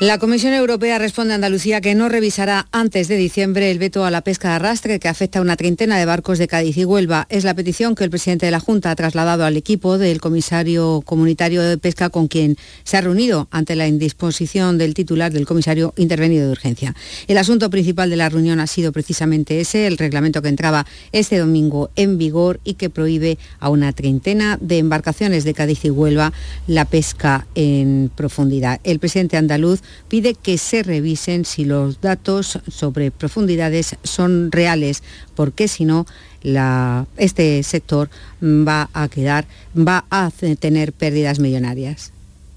La Comisión Europea responde a Andalucía que no revisará antes de diciembre el veto a la pesca de arrastre que afecta a una treintena de barcos de Cádiz y Huelva. Es la petición que el presidente de la Junta ha trasladado al equipo del comisario comunitario de pesca con quien se ha reunido ante la indisposición del titular del comisario intervenido de urgencia. El asunto principal de la reunión ha sido precisamente ese, el reglamento que entraba este domingo en vigor y que prohíbe a una treintena de embarcaciones de Cádiz y Huelva la pesca en profundidad. El presidente andaluz pide que se revisen si los datos sobre profundidades son reales, porque si no, este sector va a quedar, va a tener pérdidas millonarias.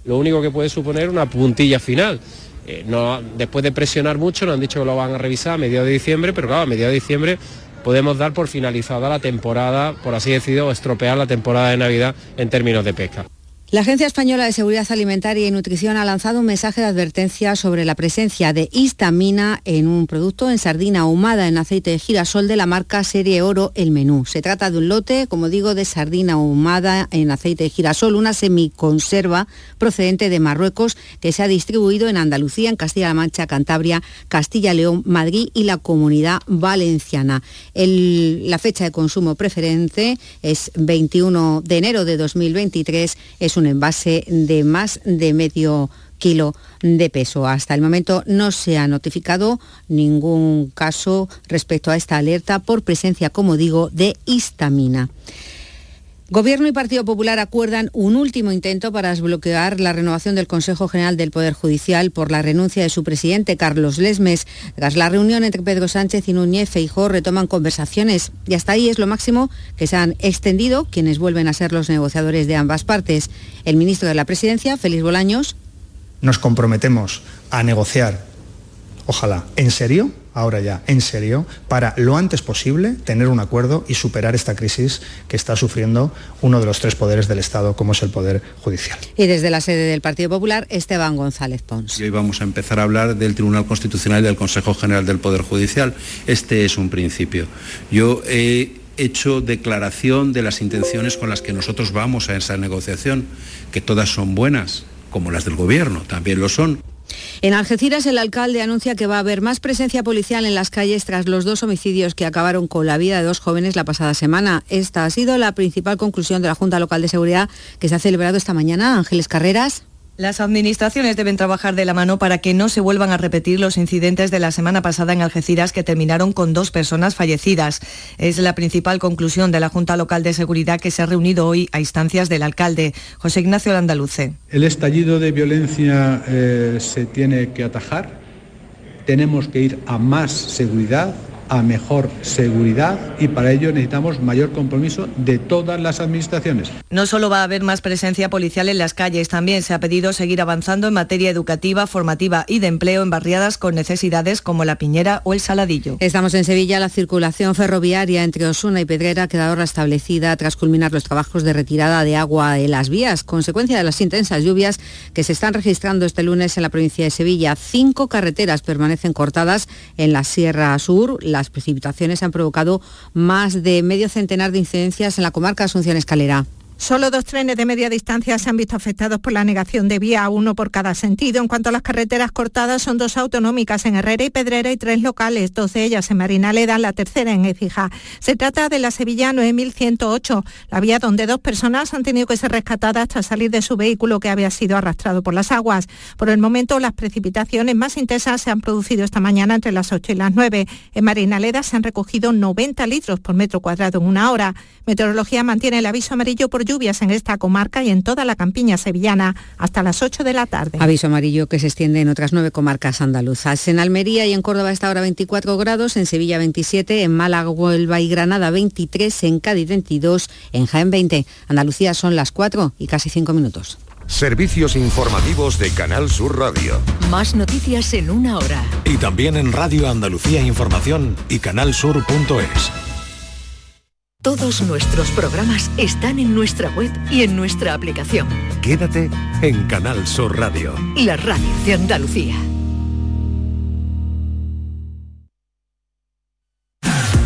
Lo único que puede suponer una puntilla final. Eh, no, después de presionar mucho, nos han dicho que lo van a revisar a mediados de diciembre, pero claro, a mediados de diciembre podemos dar por finalizada la temporada, por así decirlo, estropear la temporada de Navidad en términos de pesca. La Agencia Española de Seguridad Alimentaria y Nutrición ha lanzado un mensaje de advertencia sobre la presencia de histamina en un producto en sardina ahumada en aceite de girasol de la marca Serie Oro El Menú. Se trata de un lote, como digo, de sardina ahumada en aceite de girasol, una semiconserva procedente de Marruecos que se ha distribuido en Andalucía, en Castilla-La Mancha, Cantabria, Castilla-León, Madrid y la Comunidad Valenciana. la fecha de consumo preferente es 21 de enero de 2023. Es un envase de más de medio kilo de peso. Hasta el momento no se ha notificado ningún caso respecto a esta alerta por presencia, como digo, de histamina. Gobierno y Partido Popular acuerdan un último intento para desbloquear la renovación del Consejo General del Poder Judicial por la renuncia de su presidente, Carlos Lesmes. Tras la reunión entre Pedro Sánchez y Núñez Feijó retoman conversaciones y hasta ahí es lo máximo que se han extendido quienes vuelven a ser los negociadores de ambas partes. El ministro de la Presidencia, Félix Bolaños. Nos comprometemos a negociar, ojalá, en serio, ahora ya, en serio, para lo antes posible tener un acuerdo y superar esta crisis que está sufriendo uno de los tres poderes del Estado, como es el Poder Judicial. Y desde la sede del Partido Popular, Esteban González Pons. Y hoy vamos a empezar a hablar del Tribunal Constitucional y del Consejo General del Poder Judicial. Este es un principio. Yo he hecho declaración de las intenciones con las que nosotros vamos a esa negociación, que todas son buenas, como las del Gobierno, también lo son. En Algeciras, el alcalde anuncia que va a haber más presencia policial en las calles tras los dos homicidios que acabaron con la vida de dos jóvenes la pasada semana. Esta ha sido la principal conclusión de la Junta Local de Seguridad que se ha celebrado esta mañana. Ángeles Carreras. Las administraciones deben trabajar de la mano para que no se vuelvan a repetir los incidentes de la semana pasada en Algeciras que terminaron con dos personas fallecidas. Es la principal conclusión de la Junta Local de Seguridad que se ha reunido hoy a instancias del alcalde, José Ignacio Landaluce. El estallido de violencia eh, se tiene que atajar. Tenemos que ir a más seguridad, a mejor seguridad y para ello necesitamos mayor compromiso de todas las administraciones. No solo va a haber más presencia policial en las calles, también se ha pedido seguir avanzando en materia educativa, formativa y de empleo en barriadas con necesidades como La Piñera o El Saladillo. Estamos en Sevilla, la circulación ferroviaria entre Osuna y Pedrera ha quedado restablecida tras culminar los trabajos de retirada de agua de las vías, consecuencia de las intensas lluvias que se están registrando este lunes en la provincia de Sevilla. Cinco carreteras permanecen cortadas en la Sierra Sur, la las precipitaciones han provocado más de medio centenar de incidencias en la comarca Asunción Escalera. Solo dos trenes de media distancia se han visto afectados por la negación de vía, uno por cada sentido. En cuanto a las carreteras cortadas, son dos autonómicas en Herrera y Pedrera y tres locales, dos de ellas en Marinaleda, la tercera en Écija. Se trata de la Sevilla 9108, la vía donde dos personas han tenido que ser rescatadas tras salir de su vehículo que había sido arrastrado por las aguas. Por el momento, las precipitaciones más intensas se han producido esta mañana entre las 8 y las 9. En Marinaleda se han recogido 90 litros por metro cuadrado en una hora. Meteorología mantiene el aviso amarillo por lluvias en esta comarca y en toda la campiña sevillana hasta las 8 de la tarde. Aviso amarillo que se extiende en otras nueve comarcas andaluzas. En Almería y en Córdoba está ahora 24 grados, en Sevilla 27, en Málaga, Huelva y Granada 23, en Cádiz 22, en Jaén 20. Andalucía son las 4 y casi 5 minutos. Servicios informativos de Canal Sur Radio. Más noticias en una hora. Y también en Radio Andalucía Información y canalsur.es. Todos nuestros programas están en nuestra web y en nuestra aplicación. Quédate en Canal Sur Radio. La radio de Andalucía.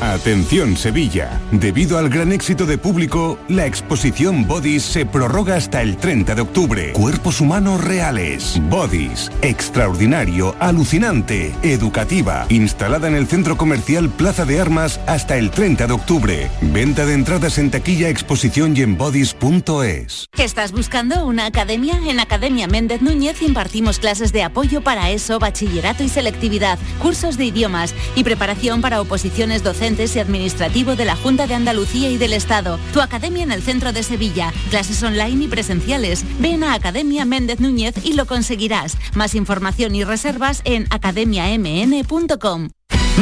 Atención Sevilla. Debido al gran éxito de público, la exposición Bodies se prorroga hasta el 30 de octubre. Cuerpos humanos reales. Bodies. Extraordinario, alucinante, educativa. Instalada en el centro comercial Plaza de Armas hasta el 30 de octubre. Venta de entradas en taquilla, exposición y en bodies.es. ¿Estás buscando una academia? En Academia Méndez Núñez impartimos clases de apoyo para eso, bachillerato y selectividad, cursos de idiomas y preparación para oposiciones docentes y administrativo de la Junta de Andalucía y del Estado. Tu academia en el centro de Sevilla. Clases online y presenciales. Ven a Academia Méndez Núñez y lo conseguirás. Más información y reservas en academiamn.com.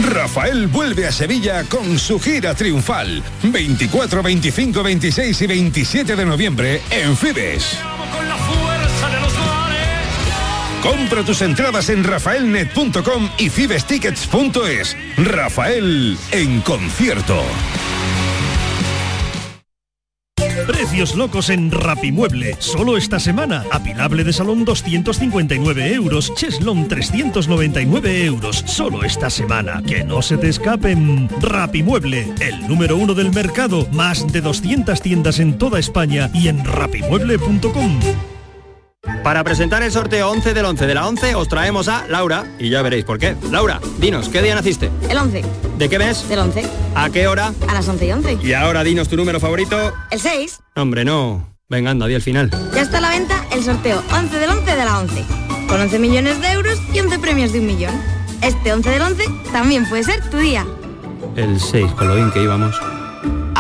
Rafael vuelve a Sevilla con su gira triunfal. 24, 25, 26 y 27 de noviembre en Fibes. Compra tus entradas en rafaelnet.com y fibestickets.es. Rafael en concierto. Precios locos en Rapimueble. Solo esta semana. Apilable de salón 259 euros. Cheslon 399 euros. Solo esta semana. Que no se te escapen. Rapimueble. El número uno del mercado. Más de 200 tiendas en toda España y en rapimueble.com. Para presentar el sorteo 11 del 11 de la 11 os traemos a Laura y ya veréis por qué. Laura, dinos, ¿qué día naciste? El 11. ¿De qué mes? Del 11. ¿A qué hora? A las 11 y 11. Y ahora dinos tu número favorito. El 6. Hombre, no. Venga, anda, di el final. Ya está a la venta el sorteo 11 del 11 de la 11. Con 11 millones de euros y 11 premios de un millón. Este 11 del 11 también puede ser tu día. El 6, con lo bien que íbamos.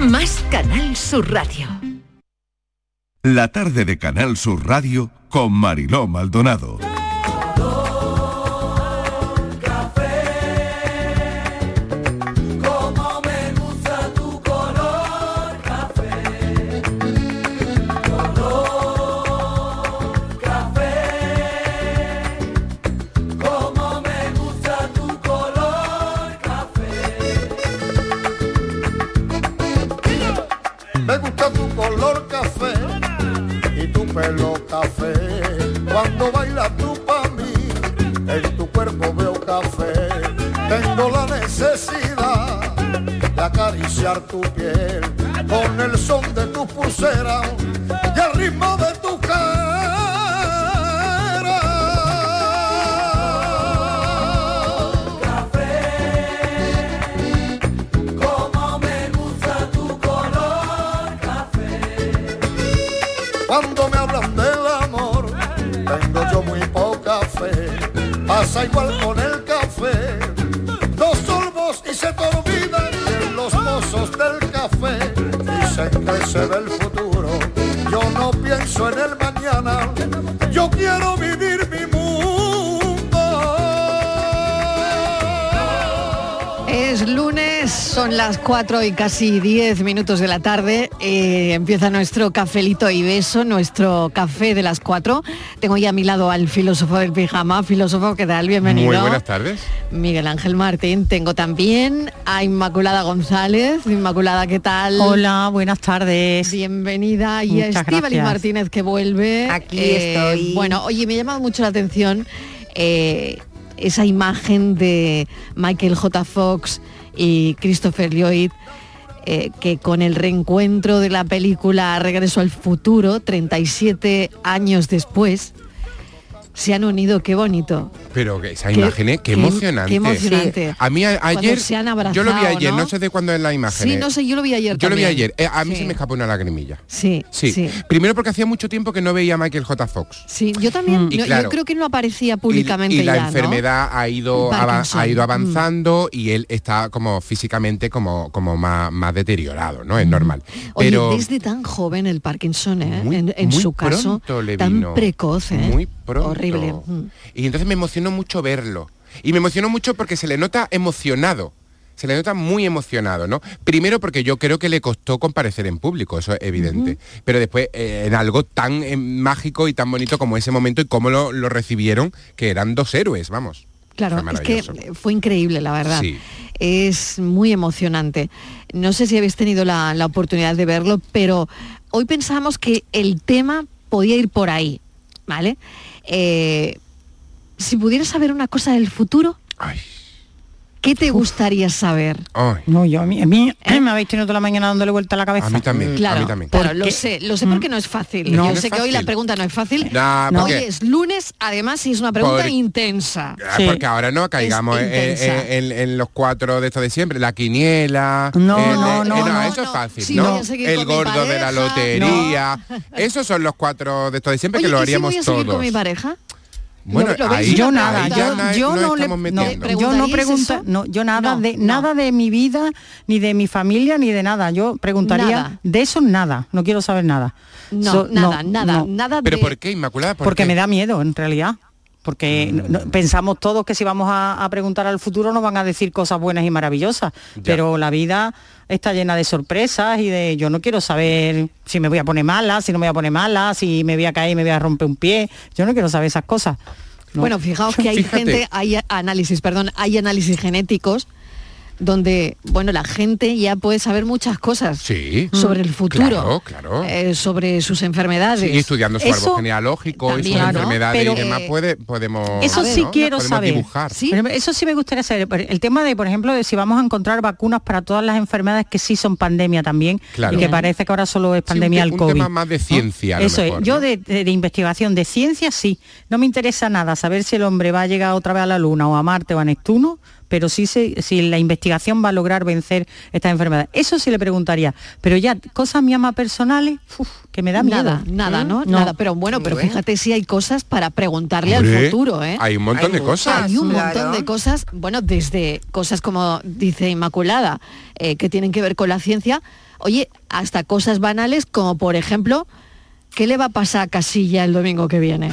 más Canal Sur Radio. La tarde de Canal Sur Radio con Mariló Maldonado. 4 y casi 10 minutos de la tarde. eh, empieza nuestro cafelito y beso, nuestro café de las 4. Tengo ya a mi lado al filósofo del pijama. Filósofo, ¿qué tal? Bienvenido. Muy buenas tardes. Miguel Ángel Martín. Tengo también a Inmaculada González. Inmaculada, ¿qué tal? Hola, buenas tardes. Bienvenida. Y a Muchas Estíbaliz gracias. Martínez que vuelve. Aquí Eh, estoy. Bueno, oye, me ha llamado mucho la atención eh, esa imagen de Michael J. Fox y Christopher Lloyd. eh, que con el reencuentro de la película Regreso al Futuro, 37 años después, se han unido, qué bonito. Pero que esa Qué- imagen, ¿eh? qué, qué- emocionante. qué emocionante. A mí a- ayer, se han yo lo vi abrazado, ayer, ¿no? ¿no? sé de cuándo es la imagen. Sí, no sé, yo lo vi ayer Yo lo vi ayer. Eh, a mí Sí. se me escapó una lagrimilla. Sí, Sí. sí. Primero porque hacía mucho tiempo que no veía a Michael J. Fox. Sí, yo también, Y no, claro, yo creo que no aparecía públicamente y, la ya, ¿no? enfermedad ha ido ha ido Mm. avanzando y él está como físicamente como como más, más deteriorado no es normal Oye, pero desde tan joven el Parkinson, ¿eh? Muy- en, en muy su caso, tan precoz, ¿eh? Muy pronto. Horrible. Mm. y entonces me emocionó mucho verlo y me emocionó mucho porque se le nota emocionado se le nota muy emocionado, ¿no? Primero porque yo creo que le costó comparecer en público, eso es evidente. Pero después eh, en algo tan eh, mágico y tan bonito como ese momento y cómo lo, lo recibieron, que eran dos héroes, vamos. Claro, es que fue increíble, la verdad. Sí. Es muy emocionante. No sé si habéis tenido la, la oportunidad de verlo, pero hoy pensamos que el tema podía ir por ahí, ¿vale? Eh, si pudieras saber una cosa del futuro, ¿qué te gustaría saber? No, yo a mí, a mí me habéis tenido toda la mañana dándole vuelta a la cabeza. A mí también, Claro, claro, lo Porque- sé, lo sé porque no es fácil. No. Yo No sé que hoy la pregunta no es fácil. Nah, Hoy porque- es lunes, además, y es una pregunta Por- intensa. Ah, Porque ahora no caigamos en, intensa. en- en- en los cuatro de estos de siempre, la quiniela. No, el- no, eh, no, no, eso es no. fácil, Sí, ¿no? a El gordo de la lotería. Esos son los cuatro de estos de siempre Oye, que lo ¿y si haríamos voy a seguir con mi pareja? Bueno, ¿Lo- lo veis ahí, yo nada, ahí yo, na- no le no, yo no ¿Preguntaríais pregunto, eso? no, yo nada No, de no. nada de mi vida ni de mi familia ni de nada. Yo preguntaría Nada. de eso nada, no quiero saber nada. No, So- nada, nada, no. nada ¿Pero de... por qué, Inmaculada? ¿Por Porque qué? me da miedo en realidad. Porque no- no- pensamos todos que si vamos a, a preguntar al futuro nos van a decir cosas buenas y maravillosas, pero la vida está llena de sorpresas y de yo no quiero saber si me voy a poner mala, si no me voy a poner mala, si me voy a caer y me voy a romper un pie. Yo no quiero saber esas cosas. No. Bueno, fijaos que hay Fíjate. gente, hay análisis, perdón, hay análisis genéticos donde, bueno, la gente ya puede saber muchas cosas Sí. sobre el futuro, Claro, claro. eh, sobre sus enfermedades. Sí, estudiando su Eso árbol genealógico y sus ¿no? enfermedades Pero, y demás eh, puede, podemos Eso ¿no? sí quiero saber. dibujar. Ejemplo, Eso sí me gustaría saber. El tema de, por ejemplo, de si vamos a encontrar vacunas para todas las enfermedades que sí son pandemia también Claro. y que parece que ahora solo es Sí, un pandemia te- el un COVID. tema más de ¿no? ciencia, a lo Eso mejor, es. Yo ¿no? de, de- de investigación de ciencia sí. No me interesa nada saber si el hombre va a llegar otra vez a la Luna o a Marte o a Neptuno, pero sí se- si la investigación va a lograr vencer estas enfermedades. Eso sí le preguntaría. Pero ya cosas mías más personales, uf, que me da miedo. Nada, nada, ¿no? No. Nada, pero bueno, pero fíjate si hay cosas para preguntarle Hombre, al futuro, ¿eh? hay un montón Hay de cosas. Hay un montón de cosas, bueno, desde cosas como dice Inmaculada, eh, que tienen que ver con la ciencia, oye, hasta cosas banales como por ejemplo, ¿qué le va a pasar a Casilla el domingo que viene?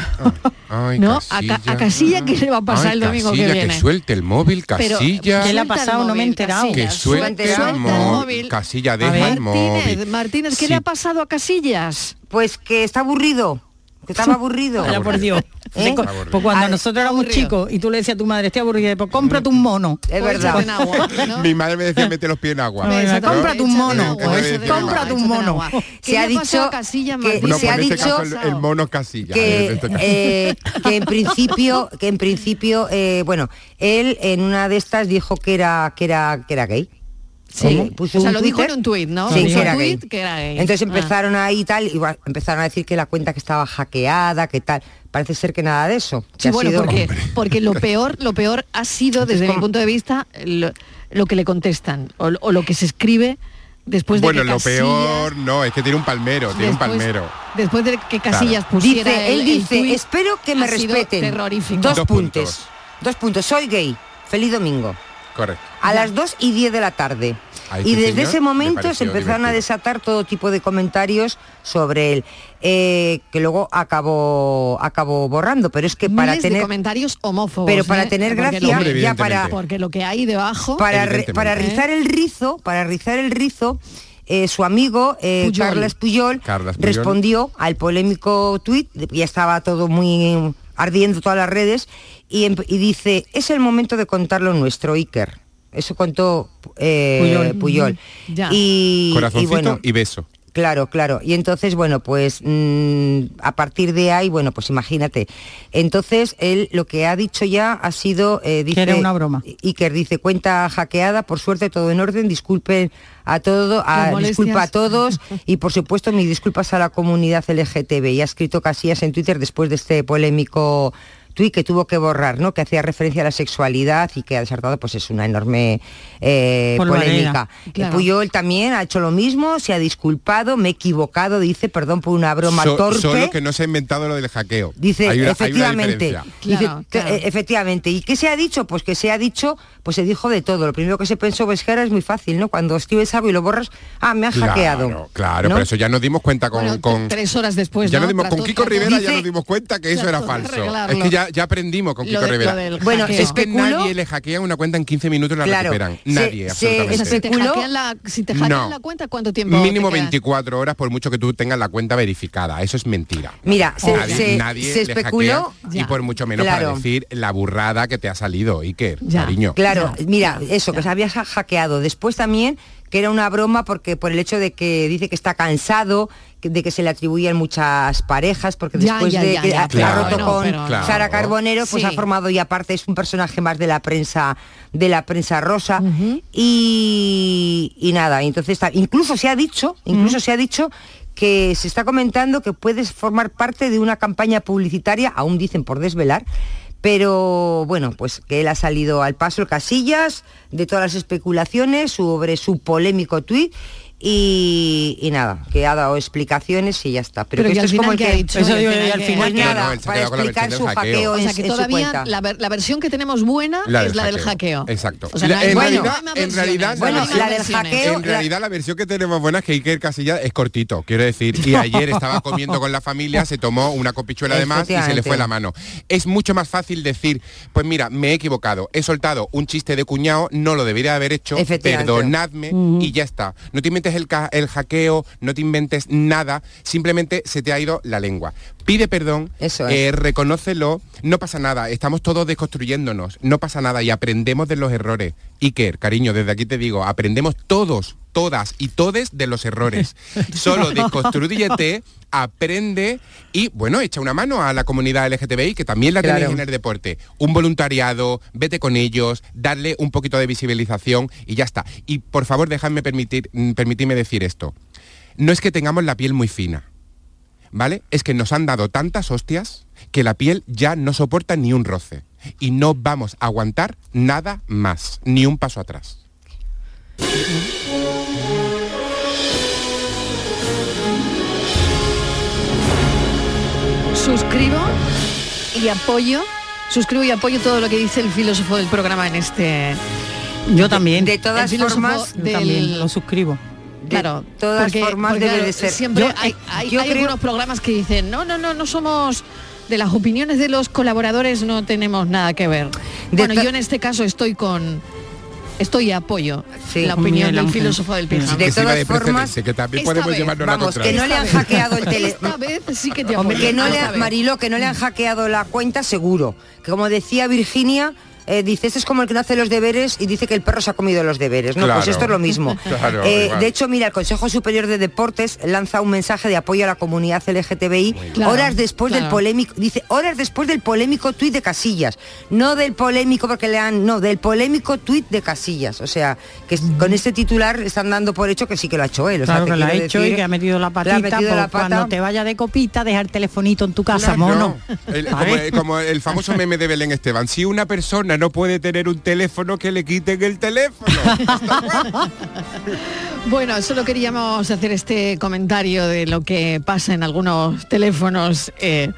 Ay, ¿No? A, Ca- a Casilla, ¿qué le va a pasar Ay, el domingo Casilla, que viene? suelte el móvil, Pero, Casilla. ¿qué le ha pasado? No me he enterado. Que suelte el suelta el móvil. Casilla, deja ver, el móvil. Martínez, Martínez, ¿qué Sí. le ha pasado a Casillas? Pues que está aburrido. Que estaba aburrido. Vaya por Dios. ¿Eh? Pues pues cuando nosotros éramos chicos y tú le decías a tu madre, estoy aburrida, pues cómprate un mono. Es verdad. En agua, ¿no? Mi madre me decía mete los pies en agua. Échate- cómprate un mono. agua, Cómprate un mono. agua. ¿Qué Se ha dicho que-? No, se ha pues en este dicho el, mono es Casilla. que, este eh, que en principio que en principio eh, bueno él en una de estas dijo que era que era que era gay Sí, o sea, un lo dijo en un tuit, ¿no? Sí, que era era gay. Entonces Ah. empezaron ahí y tal, igual empezaron a decir que la cuenta que estaba hackeada, que tal. Parece ser que nada de eso. Sí, ha bueno, sido- porque, porque lo peor, lo peor ha sido, desde mi punto de vista, lo, lo que le contestan o, o lo que se escribe después de bueno, que lo Casillas, peor no, es que tiene un palmero, tiene un Después- palmero. después de que Casillas Claro. pusiera Dice, él el dice, espero que me respeten. terrorífico. Dos, Dos puntos. puntos. Dos puntos. Soy gay. Feliz domingo. Correcto. A las 2 y 10 de la tarde. Y desde señor ese momento se empezaron a desatar todo tipo de comentarios sobre él, eh, que luego acabó acabó borrando. Pero es que para Miles de tener comentarios homófobos. Pero para ¿eh? tener gracia, Hombre, ya para, porque lo que hay debajo para, para rizar el rizo, para rizar el rizo, eh, su amigo eh, Puyol. Carles Puyol, Carles Puyol. respondió al polémico tuit, ya estaba todo muy ardiendo todas las redes, y, em- y dice, es el momento de contar lo nuestro, Iker. Eso contó eh, Puyol. Puyol. Ya. Y, y Corazoncito bueno, y beso. Claro, claro. Y entonces, bueno, pues mm, a partir de ahí, bueno, pues imagínate. Entonces, él lo que ha dicho ya ha sido, eh, dice, era una broma. Iker dice, cuenta hackeada, por suerte todo en orden, disculpen a todo, a, disculpa a todos y por supuesto mis disculpas a la comunidad LGTB. Y ha escrito Casillas en Twitter después de este polémico tuit que tuvo que borrar, ¿no? Que hacía referencia a la sexualidad y que ha desarrollado pues es una enorme eh, polémica. Claro. Puyol también ha hecho lo mismo, se ha disculpado, me he equivocado, dice, perdón por una broma So- torpe. Solo que no se ha inventado lo del hackeo. Dice, Hay una- hay una efectivamente, dice, Claro, eh, efectivamente. ¿Y qué se ha dicho? Pues que se ha dicho, pues se dijo de todo. Lo primero que se pensó, pues que ahora es muy fácil, ¿no? Cuando escribes algo y lo borras, ah, me han hackeado. Claro, claro, ¿no? pero eso ya nos dimos cuenta con... Bueno, con- tres horas después, ya ¿no? nos dimos, con Kiko Rivera ya nos dimos cuenta que eso era falso. Es arreglarlo. que ya, ya aprendimos con Kiko Lo de- Rivera. Bueno, hackeo. Es que nadie le hackea una cuenta en 15 minutos y la Claro, recuperan. Nadie, se- absolutamente. Si te especuló- hackean la, si te hackean No. la cuenta, ¿cuánto tiempo? Mínimo te queda? 24 horas por mucho que tú tengas la cuenta verificada. Eso es mentira. Mira, se, nadie se- nadie se le especuló. hackea, y por mucho menos Claro. para decir la burrada que te ha salido, Iker, Ya. cariño. Claro, mira, eso, que se había ha- hackeado. Después también que era una broma porque por el hecho de que dice que está cansado, de que se le atribuyen muchas parejas, porque Ya, después ya, de ya, que ha, roto bueno, con pero- Claro. Sara Carbonero, pues Sí. ha formado y aparte es un personaje más de la prensa, de la prensa rosa. y, y nada, entonces incluso se ha dicho, incluso se ha dicho que se está comentando que puedes formar parte de una campaña publicitaria, aún dicen por desvelar, pero bueno, pues que él ha salido al paso Casillas de todas las especulaciones sobre su polémico tuit y, y nada, que ha dado explicaciones y ya está. Pero, Pero que esto es como el ¿qué que... ha dicho? Eso al final que- Pues nada, no, para explicar versión su hackeo. hackeo O en, sea, que en su todavía cuenta. la, ver- la versión que tenemos buena La es la del hackeo. hackeo. Exacto. O sea, La- no hay- en, no hay realidad, más en realidad, no Bueno, la, del hackeo- en realidad la versión que tenemos buena es que Iker Casillas es cortito, quiero decir, y ayer estaba comiendo con la familia, se tomó una copichuela de más y se le fue la mano. Es mucho más fácil decir, pues mira, me he equivocado, he soltado un chiste de cuñado, no lo debería haber hecho, perdonadme y ya está. No te inventes el, el hackeo, no te inventes nada, simplemente se te ha ido la lengua. Pide perdón, Eso es. eh, reconócelo, no pasa nada, estamos todos desconstruyéndonos, no pasa nada y aprendemos de los errores. Iker, cariño, desde aquí te digo, aprendemos todos, todas y todes de los errores. Solo desconstrúyete, aprende y, bueno, echa una mano a la comunidad LGTBI, que también la tenéis Claro. en el deporte. Un voluntariado, vete con ellos, darle un poquito de visibilización y ya está. Y por favor, déjame permitir, mm, permitirme decir esto. No es que tengamos la piel muy fina. ¿Vale? Es que nos han dado tantas hostias que la piel ya no soporta ni un roce. Y no vamos a aguantar nada más, ni un paso atrás. Suscribo y apoyo, suscribo y apoyo todo lo que dice el filósofo del programa en este... Yo también. De todas formas, del- También lo suscribo. Claro, todas porque- formas porque, debe de ser. Siempre Yo, hay, eh, hay- yo hay creo- algunos programas que dicen, no, no, no, no somos de las opiniones de los colaboradores, no tenemos nada que ver. De bueno, yo en este caso estoy con, estoy apoyo Sí. la opinión del filósofo del pijama. De todas de formas, que también esta podemos vez, llevarnos la Vamos, que no le han hackeado el tele. Esta vez sí que te Hombre, apoyo. que no le. Mariló, que no le han hackeado la cuenta, seguro. Que como decía Virginia, eh, dice, este es como el que no hace los deberes y dice que el perro se ha comido los deberes. No, Claro. pues esto es lo mismo. Claro, Eh, de hecho, mira, el Consejo Superior de Deportes lanza un mensaje de apoyo a la comunidad LGTBI Claro, horas después del polémico, dice, horas después del polémico tuit de Casillas. No del polémico porque le han, no, del polémico tuit de Casillas. O sea, que con este titular están dando por hecho que sí que lo ha hecho él. O sea, Claro te que lo ha hecho decir- y que ha metido la patita, ha metido pues la pata. cuando te vaya de copita, deja el telefonito en tu casa, mono. El- como, ¿Sabes? como el famoso meme de Belén Esteban. Si una persona no puede tener un teléfono, que le quiten el teléfono. Bueno, solo queríamos hacer este comentario de lo que pasa en algunos teléfonos eh,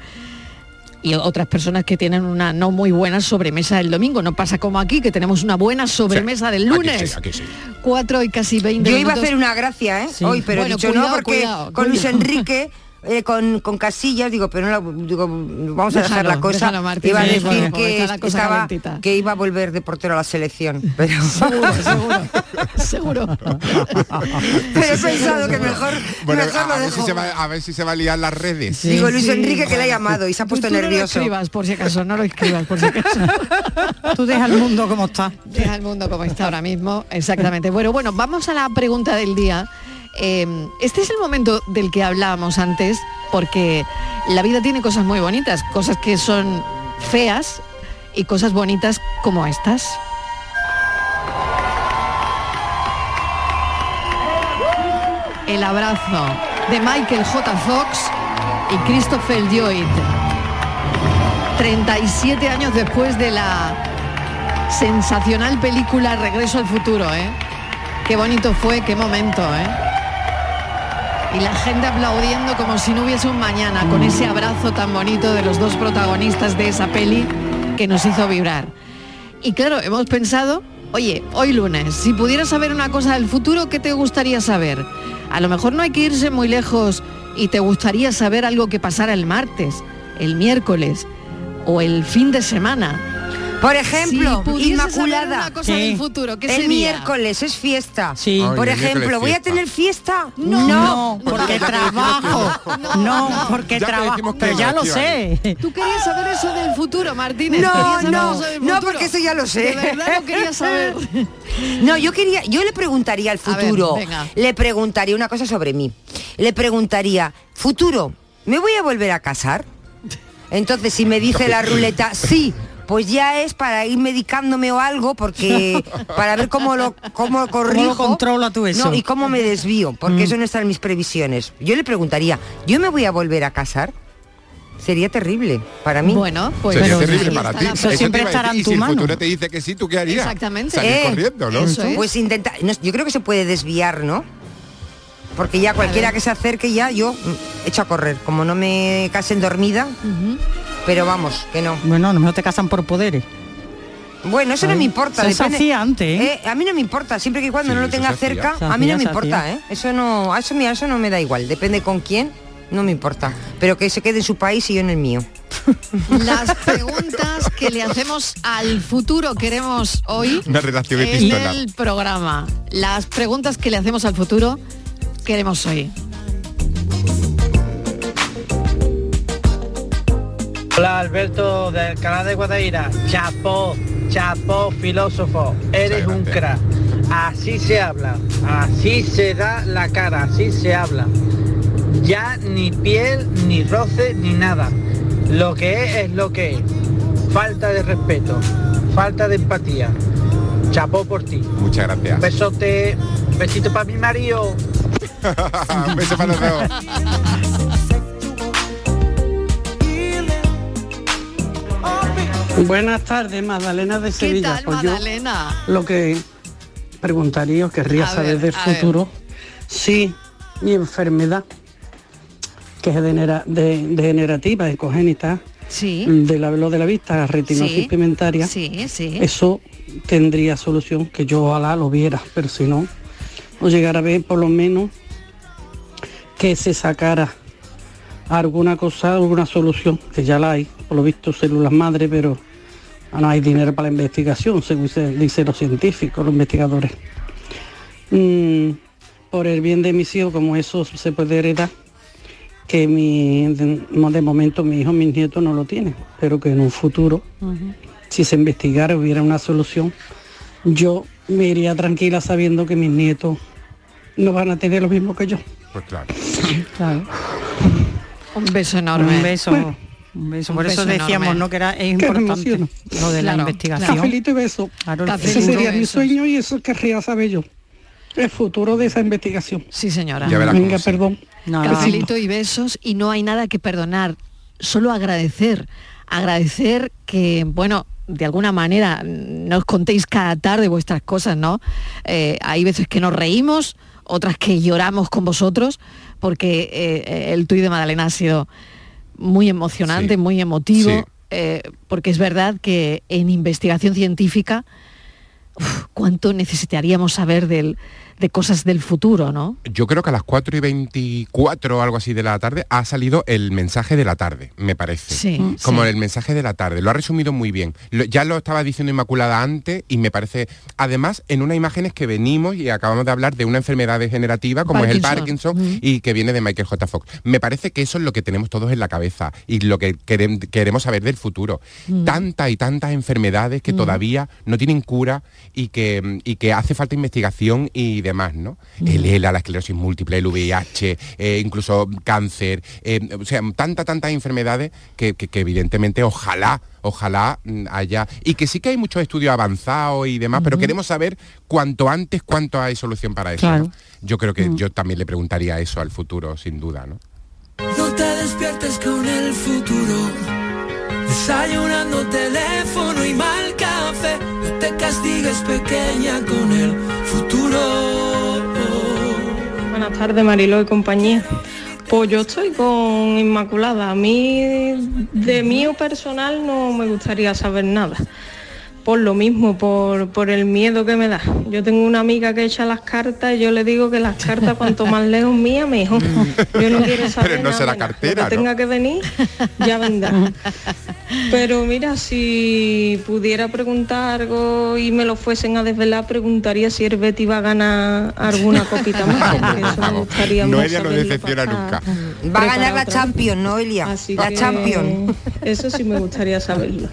y otras personas que tienen una no muy buena sobremesa el domingo. No pasa como aquí, que tenemos una buena sobremesa del Aquí lunes. sí, aquí sí. Cuatro y casi 20 Yo iba a hacer una gracia, ¿eh? Hoy, pero Bueno, he dicho cuidado, no porque cuidado, con Luis. Enrique, eh, con, con Casillas, digo, pero no la, digo, vamos a dejar Déjalo, la cosa. déjalo, Martín, iba a decir que estaba, calentita. iba a volver de portero a la selección. Pero, Seguro, seguro, seguro. pero he pensado que mejor, Bueno, mejor a, lo a ver si se va, a ver si se va a liar las redes. Digo, Luis Sí. Enrique que le ha llamado y se ha puesto Tú no lo nervioso. escribas, por si acaso, no lo escribas, por si acaso. Tú deja el mundo como está. Deja el mundo como está ahora mismo, exactamente. Bueno, bueno, vamos a la pregunta del día. Eh, este es el momento del que hablábamos antes, porque la vida tiene cosas muy bonitas, cosas que son feas y cosas bonitas como estas. El abrazo de Michael J. Fox y Christopher Lloyd. 37 años después de la sensacional película Regreso al futuro, ¿eh? Qué bonito fue, qué momento, ¿eh? Y la gente aplaudiendo como si no hubiese un mañana, con ese abrazo tan bonito de los dos protagonistas de esa peli que nos hizo vibrar. Y claro, hemos pensado, oye, hoy lunes, si pudieras saber una cosa del futuro, ¿qué te gustaría saber? A lo mejor no hay que irse muy lejos y te gustaría saber algo que pasara el martes, el miércoles o el fin de semana. Por ejemplo, Si pudiese saber Inmaculada. una cosa del futuro, ¿qué el sería? miércoles es fiesta. Sí. Ay, Por ejemplo, ¿voy a tener fiesta? No, No, porque trabajo. No, porque trabajo. Pero ya lo sé. ¿Tú querías saber eso del futuro, Martínez? No, ¿Querías saber no, no, porque eso ya lo sé. De verdad lo quería saber. No, yo quería, yo le preguntaría al ver, futuro, venga. le preguntaría una cosa sobre mí. Le preguntaría, futuro, ¿me voy a volver a casar? Entonces, si me dice la ruleta, sí, pues ya es para ir medicándome o algo, porque para ver cómo lo, cómo corrijo. controla tú eso? No, y cómo me desvío, porque Mm. eso no está en mis previsiones. Yo le preguntaría, ¿yo me voy a volver a casar? Sería terrible para mí. Bueno, pues Sería terrible para ti. Eso te si el futuro dice que sí, ¿tú qué harías? Exactamente. Salir Eh, corriendo, ¿no? Pues intenta, no, yo creo que se puede desviar, ¿no? Porque ya cualquiera que se acerque ya yo mm, echo a correr, como no me casen dormida, pero vamos, que no. Bueno, a lo mejor te casan por poderes. Bueno, eso no me importa. eso se hacía antes, ¿eh? Eh, a mí no me importa, siempre que cuando Sí, no lo tenga hacía. cerca, a mí no me importa. ¿eh? Eso no, a eso, mira, eso no me da igual, depende con quién, no me importa. Pero que se quede en su país y yo en el mío. Las preguntas que le hacemos al futuro queremos hoy Una redacción en epistolar. el programa. Las preguntas que le hacemos al futuro queremos hoy. Hola Alberto del canal de Guadaira. Chapó, chapó filósofo. Eres un crack. Así se habla, así se da la cara, así se habla. Ya ni piel, ni roce, ni nada. Lo que es es lo que es. Falta de respeto, falta de empatía. Chapó por ti. Muchas gracias. Besote, besito para mi marido. Un beso para los dos. Buenas tardes, Magdalena de ¿Qué Sevilla. tal, Pues yo lo que preguntaría o querría A saber ver, del ver. futuro, si mi enfermedad, que es degenera- de- degenerativa y congénita, Sí. de la, lo de la vista, retinosis Sí. pigmentaria, Sí, sí. eso tendría solución, que yo ojalá lo viera, pero si no, o llegar a ver por lo menos que se sacara alguna cosa, alguna solución, que ya la hay, por lo visto células madre, pero no hay dinero para la investigación, según se- dicen los científicos, los investigadores. Mm, por el bien de mis hijos, como eso se puede heredar, que mi, de, de momento mi hijo, mis nietos no lo tienen, pero que en un futuro si se investigara hubiera una solución, yo me iría tranquila sabiendo que mis nietos no van a tener lo mismo que yo. Pues claro. Un beso enorme. Un beso. Bueno. un beso. Un Por eso decíamos, enorme. ¿no? Que era es importante lo de la Claro, investigación. Cafelito y beso. Claro, el Ese sería mi sueño y eso querría saber yo. El futuro de esa investigación. Sí, señora. Ya verá Venga, perdón. Cafelito y besos y no hay nada que perdonar, solo agradecer, agradecer que, bueno, de alguna manera nos contéis cada tarde vuestras cosas, ¿no? Eh, hay veces que nos reímos, otras que lloramos con vosotros, porque eh, el tuit de Madalena ha sido muy emocionante, Sí. muy emotivo, Sí. eh, porque es verdad que en investigación científica, uf, ¿cuánto necesitaríamos saber del, de cosas del futuro, ¿no? Yo creo que a las 4 y 24 o algo así de la tarde ha salido el mensaje de la tarde, me parece. Sí, Mm. Como sí. el mensaje de la tarde. Lo ha resumido muy bien. Lo- ya lo estaba diciendo Inmaculada antes y me parece, además, en unas imágenes que venimos y acabamos de hablar de una enfermedad degenerativa como es el Parkinson. Parkinson y que viene de Michael J. Fox. Me parece que eso es lo que tenemos todos en la cabeza y lo que querem- queremos saber del futuro. Mm. Tantas y tantas enfermedades que Mm. todavía no tienen cura y que, y que hace falta investigación y demás demás, ¿no? El ELA, la esclerosis múltiple, el VIH, eh, incluso cáncer, eh, o sea, tanta, tantas enfermedades que, que- que evidentemente ojalá, ojalá mm, haya, y que sí que hay muchos estudios avanzados y demás, pero queremos saber cuanto antes cuánto hay solución para eso. Claro. ¿no? Yo creo que yo también le preguntaría eso al futuro, sin duda, ¿no? No te despiertes con el futuro. Desayunando teléfono y mal café. No te castigues pequeña con el futuro. Buenas tardes, Marilo y compañía. Pues yo estoy con Inmaculada. A mí, de mío personal, no me gustaría saber nada. Por lo mismo, por, por el miedo que me da. Yo tengo una amiga que echa las cartas y yo le digo que las cartas cuanto más lejos mía, mejor. Yo no quiero saber Pero no nada será cartera, Lo que ¿no? tenga que venir, ya vendrá. Pero mira, si pudiera preguntar algo y me lo fuesen a desvelar, preguntaría si el Betty va a ganar alguna copita más. eso me Noelia no decepciona nunca. Va a ganar la. Champions, Noelia. Así La que Champions. Eso sí me gustaría saberlo.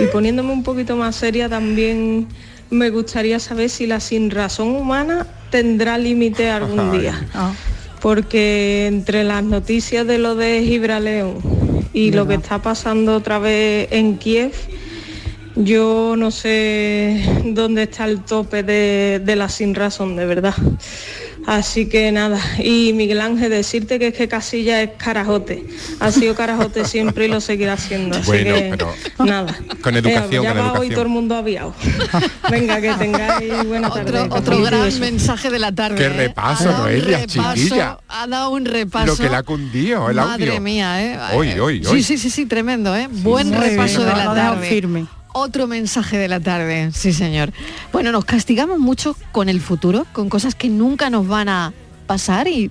Y poniéndome un poquito más seria también me gustaría saber si la sin razón humana tendrá límite algún día. Porque entre las noticias de lo de Gibraleón y lo que está pasando otra vez en Kiev, yo no sé dónde está el tope de, de la sin razón, de verdad. Así que nada, y Miguel Ángel, decirte que es que Casilla es carajote. Ha sido carajote siempre y lo seguirá siendo. Así Bueno, que pero nada. con Eh, educación, ya con va hoy educación. todo el mundo aviado. Venga, que tengáis buena tarde. Otro, otro gran mensaje de la tarde. Qué ¿eh? repaso, un Noelia, repaso, chiquilla. Ha dado un repaso. Lo que le ha cundido el Madre audio. mía, ¿eh? Hoy, hoy, Sí, hoy. sí, sí, sí, tremendo, ¿eh? Buen repaso bien, de la tarde. firme. Otro mensaje de la tarde, sí señor. Bueno, nos castigamos mucho con el futuro, con cosas que nunca nos van a pasar y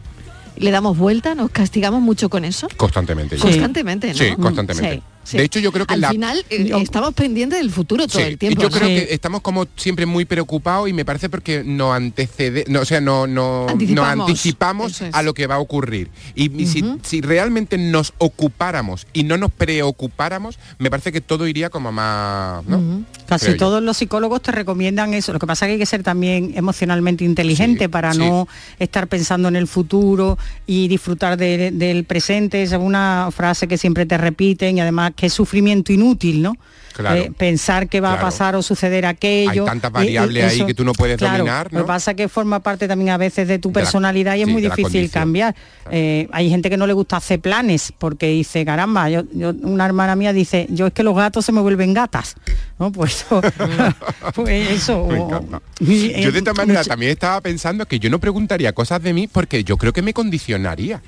le damos vuelta, nos castigamos mucho con eso. Constantemente. yo. Constantemente, ¿no? Sí, constantemente. Sí, sí. De hecho, yo creo que Al la- final eh, estamos pendientes del futuro todo Sí, el tiempo. Yo ¿no? creo que estamos como siempre muy preocupados y me parece porque nos antecede, no, o sea, no, no, Anticipamos. nos anticipamos es. a lo que va a ocurrir. Y, y si, si realmente nos ocupáramos y no nos preocupáramos, me parece que todo iría como más. ¿no? Casi Creo yo. todos los psicólogos te recomiendan eso. Lo que pasa es que hay que ser también emocionalmente inteligente para sí. no estar pensando en el futuro y disfrutar de- del presente. Es una frase que siempre te repiten y además que es sufrimiento inútil, ¿no? Claro. Eh, pensar que va Claro. a pasar o suceder aquello. Hay tantas Eh, eh, variables ahí eso- que tú no puedes claro, dominar, Lo ¿no? que pasa es que forma parte también a veces de tu De la- personalidad y es sí, muy difícil cambiar. Eh, hay gente que no le gusta hacer planes porque dice, caramba, yo, yo- una hermana mía dice, yo es que los gatos se me vuelven gatas. ¿no? Pues pues eso. Me eh, Yo de maneras mucha- también estaba pensando que yo no preguntaría cosas de mí porque yo creo que me condicionaría.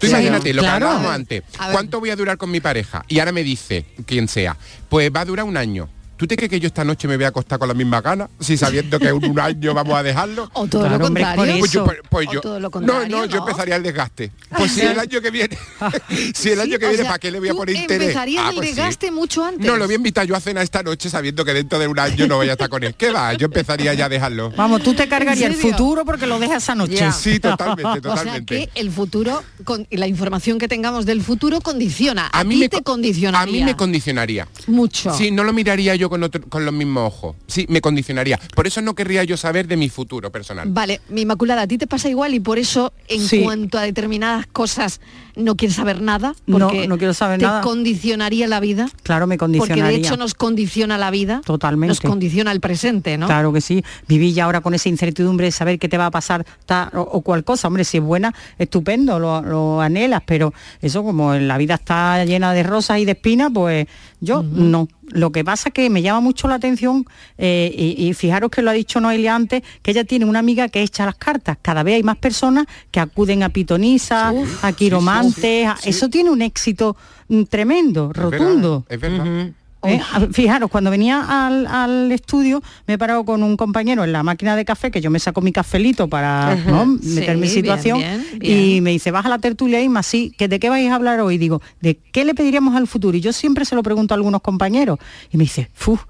Tú Sí, imagínate lo que hablábamos antes. ¿Cuánto voy a durar con mi pareja? Y ahora me dice, quien sea, pues va a durar un año. ¿Tú te crees que yo esta noche me voy a acostar con la misma gana? Si sabiendo que en un año vamos a dejarlo. O todo lo hombre, contrario. Pues yo, pues O yo- todo lo no, contrario, no, yo empezaría el desgaste. Pues si el año que viene, si el año que o viene, sea, ¿para qué le voy a poner interés? empezarías Ah, el pues sí. desgaste mucho antes. No, lo voy a invitar yo a cenar esta noche sabiendo que dentro de un año no voy a estar con él. ¿Qué va? Yo empezaría ya a dejarlo. Vamos, tú te cargarías el futuro porque lo dejas esa noche. Ya. Sí, totalmente, O sea totalmente. que el futuro, con, la información que tengamos del futuro condiciona. A, A mí ti me te co- condicionaría. A mí me condicionaría. Mucho. Sí, no lo miraría yo con, otro- con los mismos ojos. Sí, me condicionaría. Por eso no querría yo saber de mi futuro personal. Vale, mi Inmaculada, a ti te pasa igual y por eso en Sí. cuanto a determinadas cosas no quieres saber nada. No, Porque no quiero saber te nada. condicionaría la vida. Claro, me Porque condicionaría. de hecho nos condiciona la vida. Totalmente. Nos condiciona el presente, ¿no? Claro que sí. Viví ya ahora con esa incertidumbre de saber qué te va a pasar ta- o, o cual cosa. Hombre, si es buena, estupendo, lo, lo anhelas, pero eso como en la vida está llena de rosas y de espinas, pues yo no. Lo que pasa que me llama mucho la atención, eh, y, y fijaros que lo ha dicho Noelia antes, que ella tiene una amiga que echa las cartas. Cada vez hay más personas que acuden a pitonisas, a quiromantes. Eso tiene un éxito mm, tremendo, rotundo. Es verdad. Eh, fijaros, cuando venía al, al estudio me he parado con un compañero en la máquina de café, que yo me saco mi cafelito para Ajá, ¿no? sí, meter mi bien, situación, bien, y me dice, baja la tertulia Isma, sí, que ¿de qué vais a hablar hoy? Digo, ¿de qué le pediríamos al futuro? Y yo siempre se lo pregunto a algunos compañeros. Y me dice, ¡fuf!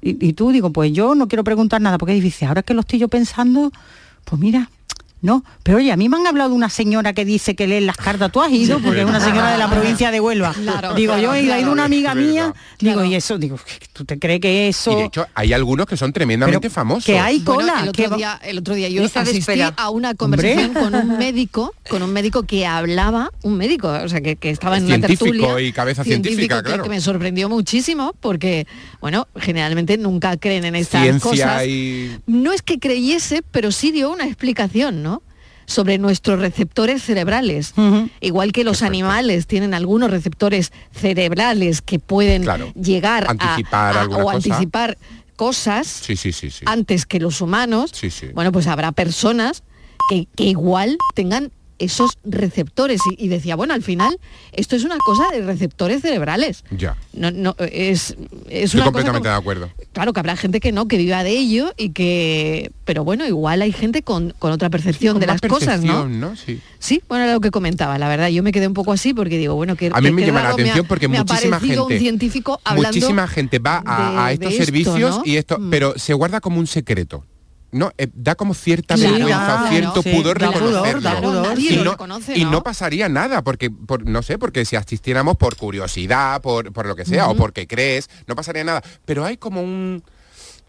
Y, y tú digo, pues yo no quiero preguntar nada, porque dice, ahora que lo estoy yo pensando, pues mira, no, pero oye, a mí me han hablado de una señora que dice que lee las cartas, tú has ido, porque es una señora de la provincia de Huelva. Claro. digo, yo he ido, ido una amiga mía, digo, y eso, digo, ¿tú te crees que eso? Y de hecho, hay algunos que son tremendamente famosos. que hay Bueno, cola, el, que otro va- día, el otro día yo asistí espera. a una conversación Hombre. con un médico, con un médico que hablaba, un médico, o sea, que, que estaba en una Científico tertulia. y cabeza científica, que- claro. que me sorprendió muchísimo porque, bueno, generalmente nunca creen en estas Ciencia cosas. y... No es que creyese, pero sí dio una explicación, ¿no? Sobre nuestros receptores cerebrales. Igual que los animales tienen algunos receptores cerebrales que pueden Claro. llegar a- Anticipar a- alguna o cosa. anticipar cosas Sí, sí, sí, sí. antes que los humanos, Sí, sí. bueno, pues habrá personas que, que igual tengan esos receptores. Y, y decía, bueno, al final, esto es una cosa de receptores cerebrales. Ya. No, no, es, es Estoy una cosa completamente como- de acuerdo. Claro que habrá gente que no, que viva de ello y que... Pero bueno, igual hay gente con, con otra percepción Con de las cosas, ¿no? ¿no? Sí. Sí, bueno, era lo que comentaba, la verdad. Yo me quedé un poco así porque digo, bueno, que A mí que- me llama la me ha- atención porque me muchísima gente- un científico hablando Muchísima gente va a, estos esto, servicios ¿no? y esto, Mm. pero se guarda como un secreto. No, Eh, da como cierta vergüenza claro, cierto sí, pudor da pudor, reconocerlo. da pudor. Nadie y, no, reconoce, y ¿no? no pasaría nada, porque, por, no sé, porque si asistiéramos por curiosidad, por, por lo que sea, o porque crees, no pasaría nada. Pero hay como un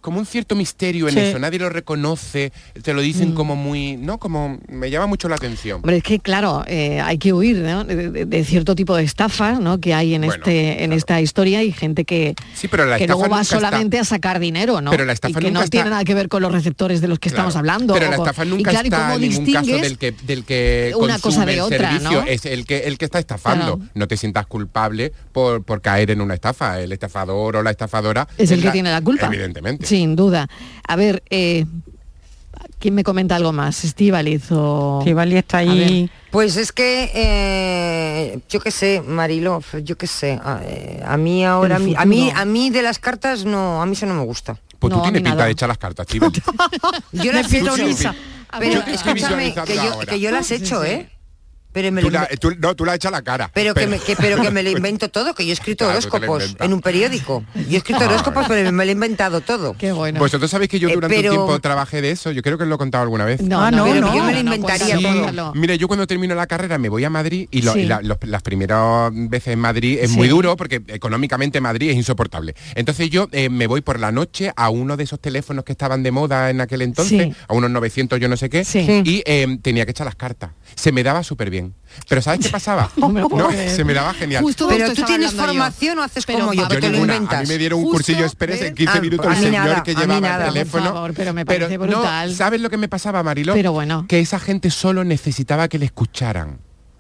como un cierto misterio en Sí. eso, nadie lo reconoce, te lo dicen como muy, ¿no? Como me llama mucho la atención. Hombre, es que claro, eh, hay que huir ¿no? de, de- de cierto tipo de estafas ¿no? que hay en Bueno, este en esta historia y gente que, Sí, pero la que luego va nunca está- solamente a sacar dinero, ¿no? Pero la estafa y que nunca no está- tiene nada que ver con los receptores de los que Claro. estamos hablando. Pero la estafa y nunca claro, ¿y está cómo en ningún caso del que del que una cosa de el otra, servicio, ¿no? es el que el que está estafando. Claro. No te sientas culpable por, por caer en una estafa. El estafador o la estafadora es el que tiene la culpa. Evidentemente. Sin duda. A ver, eh, ¿quién me comenta algo más? Estivaliz o... Estíbaliz está ahí. Pues es que, eh, yo qué sé, Marilo, yo qué sé, a, eh, a mí ahora, a mí, a mí, futuro. a mí de las cartas no, a mí eso no me gusta. Pues No, tú tienes pinta nada. de echar las cartas, Chivo. Yo Me las he hecho, pero que yo, ahora. que yo las he hecho. ¿eh? Pero me Tú lo la- tú- no, tú la echas la cara. pero, que me, que- pero que me lo invento todo, que yo he escrito Claro, horóscopos en un periódico. Yo he escrito Ah, horóscopos, pero me lo he inventado todo. Qué bueno. Vosotros sabéis que yo Eh, durante pero- un tiempo trabajé de eso, yo creo que os lo he contado alguna vez. No, Ah, no, no, pero no. yo me lo no, inventaría todo. Mira, yo cuando termino la carrera me voy a Madrid y, lo- Sí. y la- los- las primeras veces en Madrid es Sí. muy duro porque económicamente Madrid es insoportable. Entonces yo eh, me voy por la noche a uno de esos teléfonos que estaban de moda en aquel entonces, Sí. a unos 900 yo no sé qué, Sí. y eh, tenía que echar las cartas. Se me daba súper bien. Pero ¿sabes qué pasaba? No me No, se me daba genial. Justo Pero tú tienes hablando yo. formación o haces Pero, como yo, que te lo ninguna. inventas. A mí me dieron un Justo, cursillo express en 15 Ah, minutos el señor nada, que llevaba nada. el Por teléfono. favor, pero me parece no, brutal. ¿Sabes lo que me pasaba, Marilo? Pero bueno. Que esa gente solo necesitaba que le escucharan.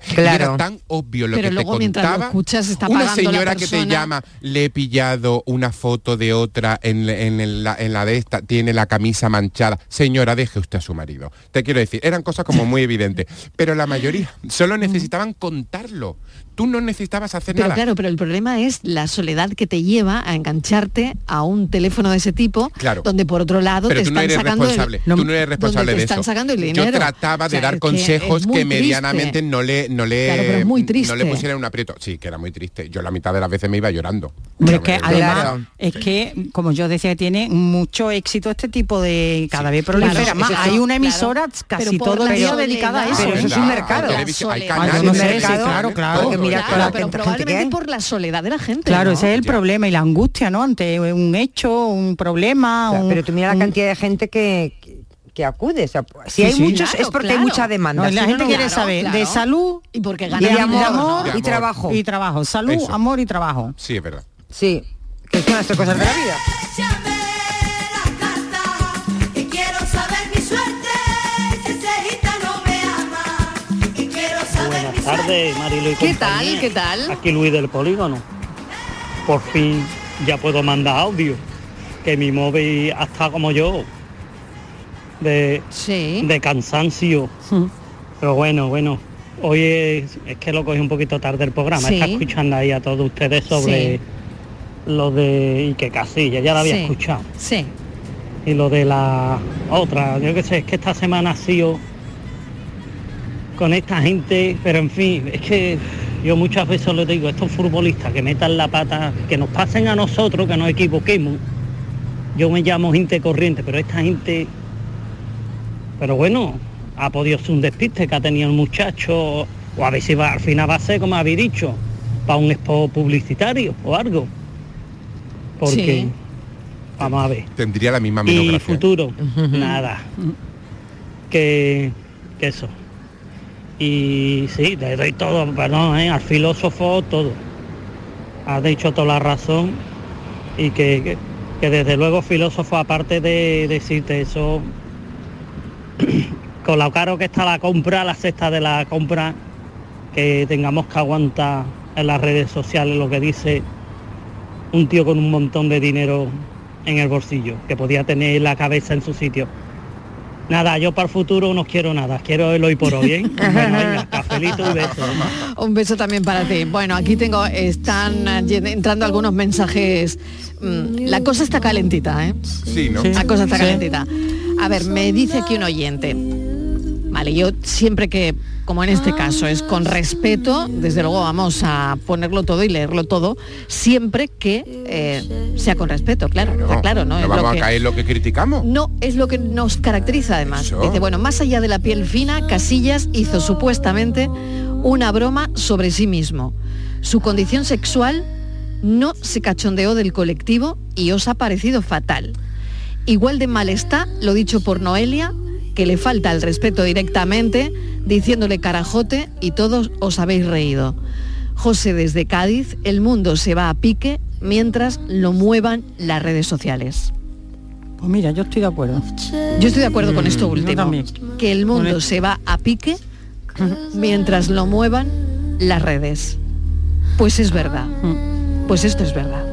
Y Claro. era tan obvio lo Pero que luego te mientras lo contaba. escuchas está una señora que te llama, le he pillado una foto de otra en, en- en la, en la de esta, tiene la camisa manchada. Señora, deje usted a su marido. Te quiero decir, eran cosas como muy evidentes. Pero la mayoría solo necesitaban contarlo. Tú no necesitabas hacer Pero nada. claro, pero el problema es la soledad que te lleva a engancharte a un teléfono de ese tipo, Claro. donde por otro lado Pero te tú no están eres sacando responsable. el, tú no eres responsable donde te de están eso. sacando el Yo dinero. trataba O sea, de dar que consejos que, medianamente triste. no le no le Claro, pero es muy no le triste. pusieran un aprieto. Sí, que era muy triste. Yo la mitad de las veces me iba llorando. Pero que además es que, como yo decía, tiene mucho éxito este tipo de cada vez prolifera Claro, más. eso- Hay una claro. emisora casi todo el día dedicada a eso. Pero eso es un mercado. Hay, yo no canales, claro, claro. Que mira, la Claro, pero gente que probablemente hay. por la soledad de la gente. Claro, ¿no? ese es el problema y la angustia, ¿no? Ante un hecho, un problema. Claro, un- pero tú mira la un- cantidad de gente que, que, que acude. O sea, si Sí, hay sí. muchos Claro, es porque claro. hay mucha demanda. No, la gente no. quiere claro, saber de salud y porque Y ganan de amor, ¿no? De y amor. trabajo. y trabajo. Salud, Eso. amor y trabajo. Sí, es verdad. Sí, que son las tres cosas de la vida. Tardes, Marilo y ¿Qué compañía. tal? ¿Qué tal? Aquí Luis del Polígono. Por fin ya puedo mandar audio. Que mi móvil está como yo. De, Sí. de cansancio. Pero bueno, bueno. Hoy es, es que lo cogí un poquito tarde el programa. Sí. Está escuchando ahí a todos ustedes sobre Sí. lo de Ike Casilla. Ya lo había escuchado. Sí. y lo de la otra, yo qué sé, es que esta semana ha sido con esta gente, pero en fin, es que yo muchas veces les digo, estos futbolistas que metan la pata, que nos pasen a nosotros, que nos equivoquemos. Yo me llamo gente corriente, pero esta gente, pero bueno, ha podido ser un despiste que ha tenido el muchacho, o a ver si va, al final va a ser, como habéis dicho, para un expo publicitario o algo. Porque, Sí. vamos a ver. Tendría la misma Y monografía. futuro, nada. Que, que eso. Y sí, le doy todo, perdón, ¿eh? al filósofo todo. Has dicho toda la razón y que, que, que desde luego filósofo, aparte de decirte eso, con lo caro que está la compra, la cesta de la compra, que tengamos que aguantar en las redes sociales lo que dice un tío con un montón de dinero en el bolsillo, que podía tener la cabeza en su sitio. Nada, yo para el futuro no quiero nada, quiero el hoy por hoy, ¿eh? Bueno, venga, cafelito y besos. Un beso también para ti. Bueno, aquí tengo, están entrando algunos mensajes. Mm, La cosa está calentita, ¿eh? Sí, ¿no? La cosa está calentita. A ver, me dice aquí un oyente. Vale, yo siempre que, como en este caso, es con respeto, desde luego vamos a ponerlo todo y leerlo todo, siempre que eh, sea con respeto, claro, está claro, ¿no? No Es lo vamos que- a caer lo que criticamos. no, es lo que nos caracteriza además. Eso. Dice, bueno, más allá de la piel fina, Casillas hizo supuestamente una broma sobre sí mismo. Su condición sexual no se cachondeó del colectivo y os ha parecido fatal. Igual de mal está lo dicho por Noelia, que le falta el respeto directamente, diciéndole carajote y todos os habéis reído. José desde Cádiz, el mundo se va a pique mientras lo muevan las redes sociales. Pues mira, yo estoy de acuerdo. Yo estoy de acuerdo con Mm, esto último. Que el mundo se va a pique mientras lo muevan las redes. Pues es verdad. Pues esto es verdad.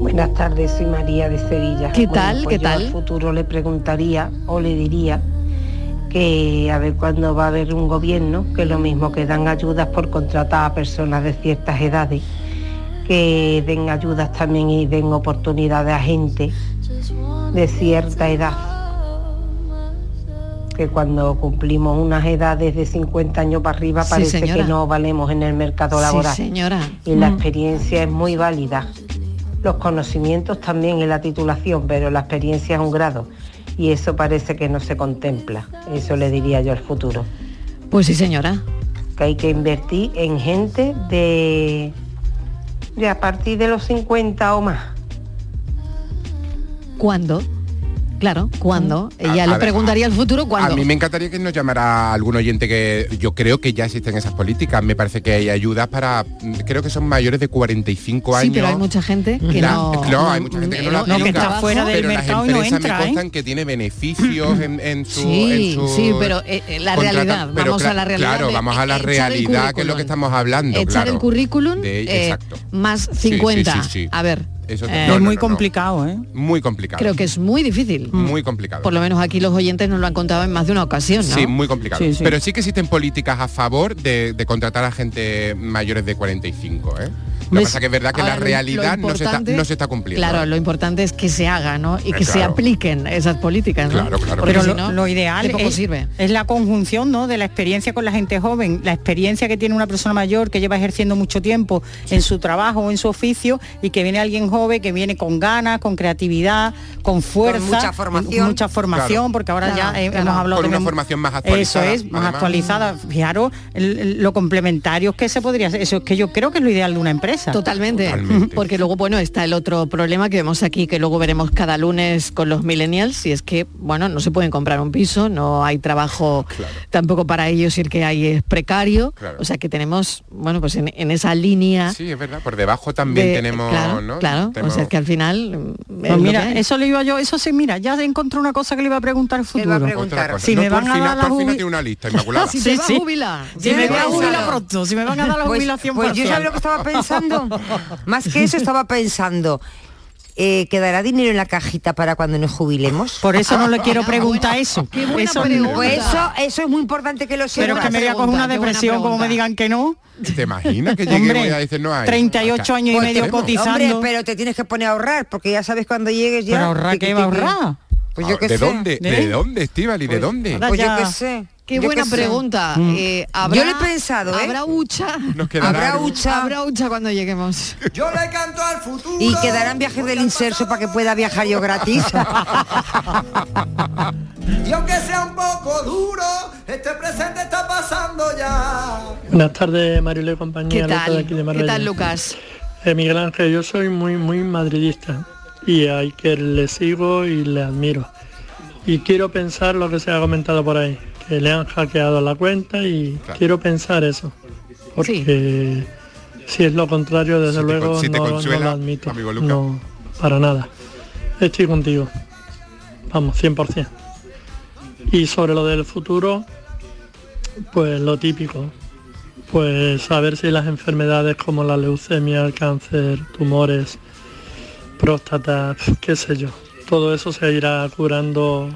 Buenas tardes, soy María de Sevilla. ¿Qué Bueno, tal? pues ¿Qué yo tal? al futuro le preguntaría o le diría que a ver cuándo va a haber un gobierno, que lo mismo que dan ayudas por contratar a personas de ciertas edades, que den ayudas también y den oportunidades a gente de cierta edad. Que cuando cumplimos unas edades de 50 años para arriba Sí, parece señora. que no valemos en el mercado Sí, laboral. señora. Y la Mm. experiencia es muy válida. Los conocimientos también en la titulación, pero la experiencia es un grado. Y eso parece que no se contempla. Eso le diría yo al futuro. Pues sí, señora. Que hay que invertir en gente de, de a partir de los 50 o más. ¿Cuándo? Claro, ¿cuándo? Ella le preguntaría al futuro cuándo. A mí me encantaría que nos llamara algún oyente que yo creo que ya existen esas políticas. Me parece que hay ayudas para, creo que son mayores de 45 Sí, años. pero hay mucha gente que La- no... no, hay mucha gente que no, la que aplica, está fuera del pero mercado las y no entra, me ¿eh? que tiene beneficios en, en su Sí, en su sí, pero eh, eh, la realidad, pero vamos a la realidad. Claro, de vamos a la realidad que es lo que estamos hablando, Echar claro. el currículum De- eh, exacto. más Sí, sí, 50. sí, sí. A ver, Eso eh, no, no, muy no, no. complicado, ¿eh? Muy complicado. creo que es muy difícil. muy complicado. Por lo menos aquí los oyentes nos lo han contado en más de una ocasión, ¿no? Sí, muy complicado. Sí, sí. Pero sí que existen políticas a favor de, de contratar a gente mayores de 45, ¿eh? Lo que ¿Ves? pasa que es verdad que Ahora, la realidad no, se está, importante- no se está cumpliendo. Claro, lo importante es que se haga, ¿no? Y Eh, que se apliquen esas políticas, ¿no? Claro, claro. Porque Pero si lo, no, lo ideal de poco es, sirve. es la conjunción ¿no? de la experiencia con la gente joven, la experiencia que tiene una persona mayor que lleva ejerciendo mucho tiempo en su trabajo o en su oficio y que viene alguien joven que viene con ganas, con creatividad, con fuerza, mucha formación. mucha formación, Claro. porque ahora Claro, ya claro. hemos hablado Con una también- formación más actualizada, Eso es, más además. actualizada. Fijaros el- el- lo complementarios que se podría hacer. Eso es que yo creo que es lo ideal de una empresa. Totalmente. Totalmente. Porque luego, bueno, está el otro problema que vemos aquí, que luego veremos cada lunes con los millennials, y es que, bueno, no se pueden comprar un piso, no hay trabajo tampoco para ellos, y el que hay es precario. Claro. O sea que tenemos, bueno, pues en, en esa línea. Sí, es verdad. Por debajo también de- tenemos, claro, ¿no? claro. Tenemos- O sea que al final. mm, es Pues mira, eso le iba yo, eso sí, mira, ya encontré una cosa que le iba a preguntar. Si No, me van a dar la una lista, Inmaculada. si Sí, sí. jubilar. Si me voy a jubilar pronto, si me van a dar la Pues, jubilación pues yo sabía lo que estaba pensando. Más que eso estaba pensando. eh, ¿Quedará dinero en la cajita para cuando nos jubilemos? Por eso no le quiero preguntar eso. Qué buena Eso- pregunta. Pues eso, eso es muy importante que lo Pero sepas. que me voy a coger una depresión como me digan que no. ¿Te imaginas que lleguemos Hombre, y a decir no hay? 38 Acá. años y Pues medio tenemos. cotizando. Hombre, pero te tienes que poner a ahorrar, porque ya sabes cuando llegues ya. ¿Pero ahorrar qué va a ahorrar? Pues yo Ah, qué ¿De sé. dónde? ¿De? ¿De dónde, Estivali? ¿De Pues- dónde? Pues yo qué sé. Qué Yo buena pregunta. Mm. Eh, ¿habrá, Yo lo he pensado, ¿eh? ¿Habrá hucha? Nos quedará Habrá hucha. Habrá hucha cuando lleguemos. Yo le canto al futuro. Y quedarán viajes del inserso para que pueda viajar yo gratis. Y aunque sea un poco duro, este presente está pasando ya. Buenas tardes, Mariló y compañía. ¿Qué de tal? aquí de ¿Qué tal, Lucas? Eh, Miguel Ángel, yo soy muy, muy madridista y a Iker le sigo y le admiro. Y quiero pensar lo que se ha comentado por ahí, que le han hackeado la cuenta y quiero pensar eso. Porque si es lo contrario, desde Si luego con- si te no, lo admito. amigo. No, para nada. Estoy contigo. Vamos, 100%. Y sobre lo del futuro, pues lo típico. Pues saber si las enfermedades como la leucemia, el cáncer, tumores, próstata, qué sé yo, todo eso se irá curando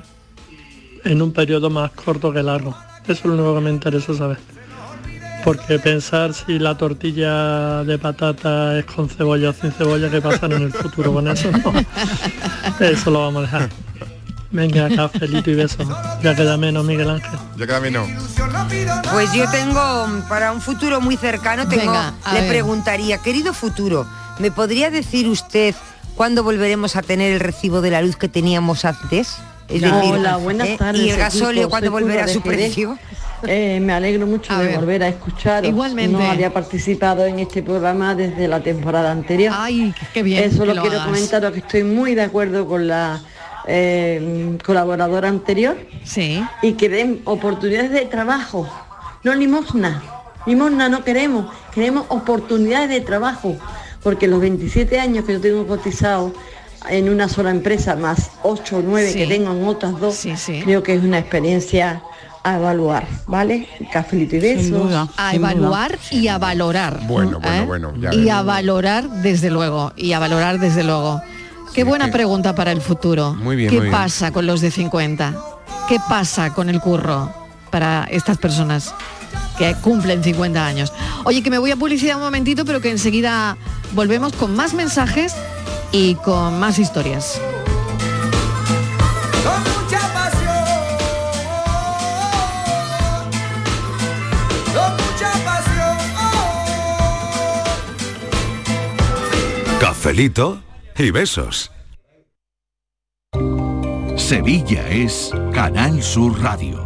en un periodo más corto que largo. Eso es lo único que me interesa saber. Porque pensar si la tortilla de patata es con cebolla o sin cebolla, ¿qué pasa en el futuro con eso? No. Eso lo vamos a dejar. Venga, cafelito y besos. Ya queda menos, Miguel Ángel. Ya queda menos. Pues yo tengo, mm, para un futuro muy cercano, tengo, Venga, le ver. preguntaría, querido futuro, ¿me podría decir usted cuándo volveremos a tener el recibo de la luz que teníamos antes? Es Hola, buenas ¿eh? tardes. ¿Y el cuándo Soy volverá a su precio? Eh, me alegro mucho A de ver. volver a escucharos. Igualmente. No había participado en este programa desde la temporada anterior. Ay, qué bien que Solo lo quiero comentaros que estoy muy de acuerdo con la eh, colaboradora anterior. Sí. Y que den oportunidades de trabajo, no limosna. Limosna no queremos, queremos oportunidades de trabajo. Porque los 27 años que yo tengo cotizado en una sola empresa, más 8 o 9 Sí. que tengo en otras dos, creo que es una experiencia a evaluar, ¿vale? Cafelito y besos. A evaluar y a valorar. Bueno, bueno, ¿eh? bueno, ya Y a valorar desde luego. Y a valorar desde luego. Qué buena que- pregunta para el futuro. Muy bien, ¿Qué muy bien. pasa con los de 50? ¿Qué pasa con el curro para estas personas que cumplen 50 años? Oye, que me voy a publicidad un momentito, pero que enseguida volvemos con más mensajes y con más historias. Con mucha pasión. Con mucha pasión. Cafelito y besos. Sevilla es Canal Sur Radio.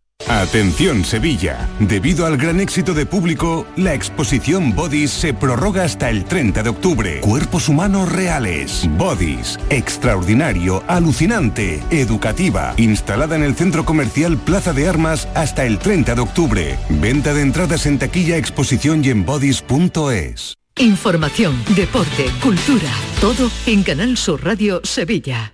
Atención Sevilla, debido al gran éxito de público, la exposición Bodies se prorroga hasta el 30 de octubre. Cuerpos humanos reales. Bodies, extraordinario, alucinante, educativa, instalada en el centro comercial Plaza de Armas hasta el 30 de octubre. Venta de entradas en taquilla, exposición y. Información, deporte, cultura, todo en Canal Sur Radio Sevilla.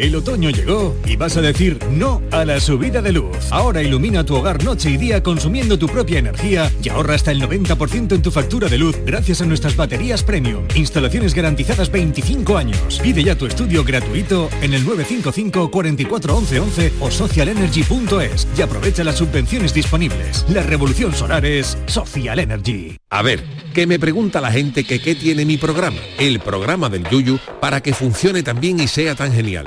El otoño llegó y vas a decir no a la subida de luz. Ahora ilumina tu hogar noche y día consumiendo tu propia energía y ahorra hasta el 90% en tu factura de luz gracias a nuestras baterías premium. Instalaciones garantizadas 25 años. Pide ya tu estudio gratuito en el 955 44 11 11 o socialenergy.es y aprovecha las subvenciones disponibles. La revolución solar es Social Energy. A ver, que me pregunta la gente que qué tiene mi programa, el programa del Yuyu, para que funcione tan bien y sea tan genial.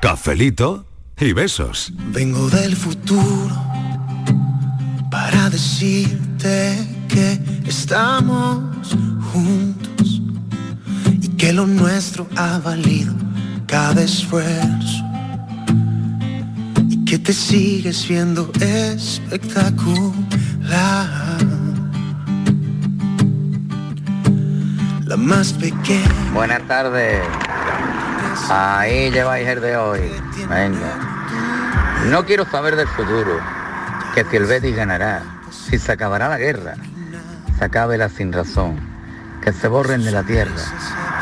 Cafelito y besos. Vengo del futuro para decirte que estamos juntos y que lo nuestro ha valido cada esfuerzo y que te sigues viendo espectacular. La más pequeña. Buenas tardes. Ahí lleváis el de hoy. Venga. No quiero saber del futuro. Que si el Betis ganará, si se acabará la guerra, se acabe la sin razón, que se borren de la tierra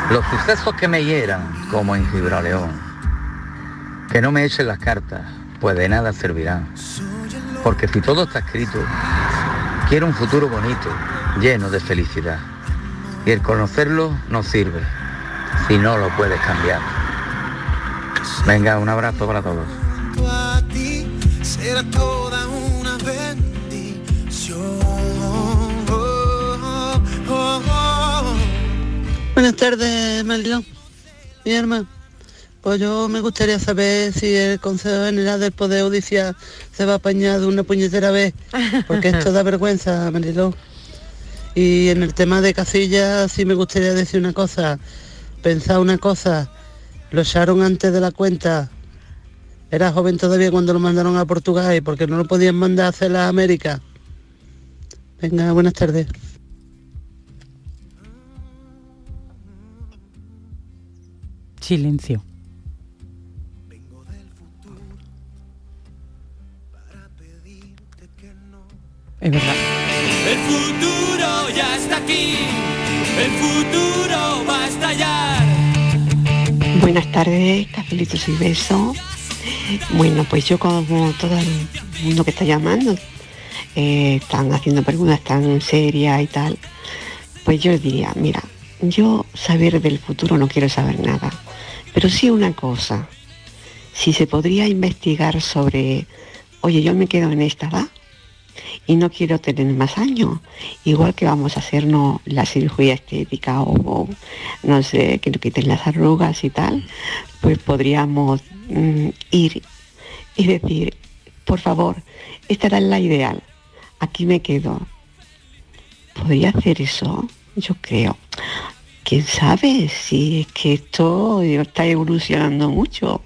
los sucesos que me hieran, como en Gibraleón. Que no me echen las cartas, pues de nada servirán. Porque si todo está escrito, quiero un futuro bonito, lleno de felicidad. Y el conocerlo no sirve si no lo puedes cambiar. Venga, un abrazo para todos. a ti será toda una bendición. Oh, oh, oh. Buenas tardes, Marilón. Mi hermano. Pues yo me gustaría saber si el Consejo General del Poder Judicial se va a apañar de una puñetera vez, porque esto da vergüenza, Marilón. Y en el tema de Casillas sí me gustaría decir una cosa, pensar una cosa, lo echaron antes de la cuenta, era joven todavía cuando lo mandaron a Portugal y porque no lo podían mandar a hacer la América. Venga, buenas tardes. Silencio. Es verdad. El futuro ya está aquí, el futuro. Buenas tardes, cafelitos y besos. Bueno, pues yo como todo el mundo que está llamando, eh, están haciendo preguntas tan serias y tal, pues yo diría, mira, yo saber del futuro no quiero saber nada, pero sí una cosa, si se podría investigar sobre, oye, yo me quedo en esta edad y no quiero tener más años, igual que vamos a hacernos la cirugía estética o, no sé, que nos quiten las arrugas y tal, pues podríamos mm, ir y decir, por favor, esta era la ideal, aquí me quedo. ¿Podría hacer eso? Yo creo. ¿Quién sabe si es que esto está evolucionando mucho?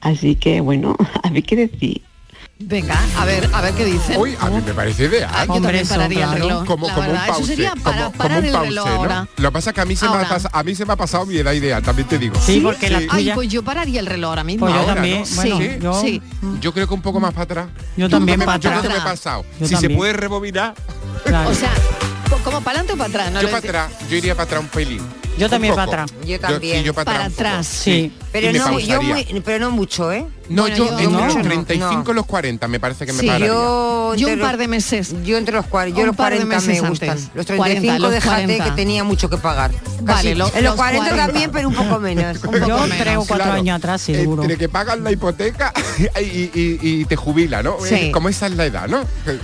Así que bueno, a ver qué decir. Venga, a ver, a ver qué dicen. Uy, a mí me parece ideal. Ah, yo también pararía el reloj. Como, la como un verdad, eso pause, sería para- como, parar como un el pause, reloj ¿no? ahora. Lo que pasa es que a mí, se me ha Ahora. pas- a mí se me ha pasado mi edad ideal, también te digo. Ay, pues yo pararía el reloj ahora mismo. Pues yo Ahora, también, ¿no? bueno, sí, yo- sí. Yo creo que un poco más para atrás. Yo también me, para yo creo que me he atrás. pasado. Yo si también. se puede rebobinar, O sea, como para adelante o para atrás. ¿no? yo para atrás, yo iría para atrás un pelín. Yo también para atrás. Yo sí, también. yo para, Para atrás. Sí. Pero Y no, yo muy- pero no mucho, ¿eh? No, Bueno, yo, yo- entre no, los no. 35 y los 40 me parece que me Sí, pararía. yo, Yo un par de meses. Yo entre los 40, yo los par de 40 me meses gustan. antes. Los 40, 35 los déjate 40. que tenía mucho que pagar. Vale, Casi. lo- en los los 40, 40. también, pero un poco menos. Un poco Yo menos. tres o cuatro Claro, años atrás, seguro. Entre que pagan la hipoteca y, y- y te jubila, ¿no? Sí. Como esa es la edad, ¿no?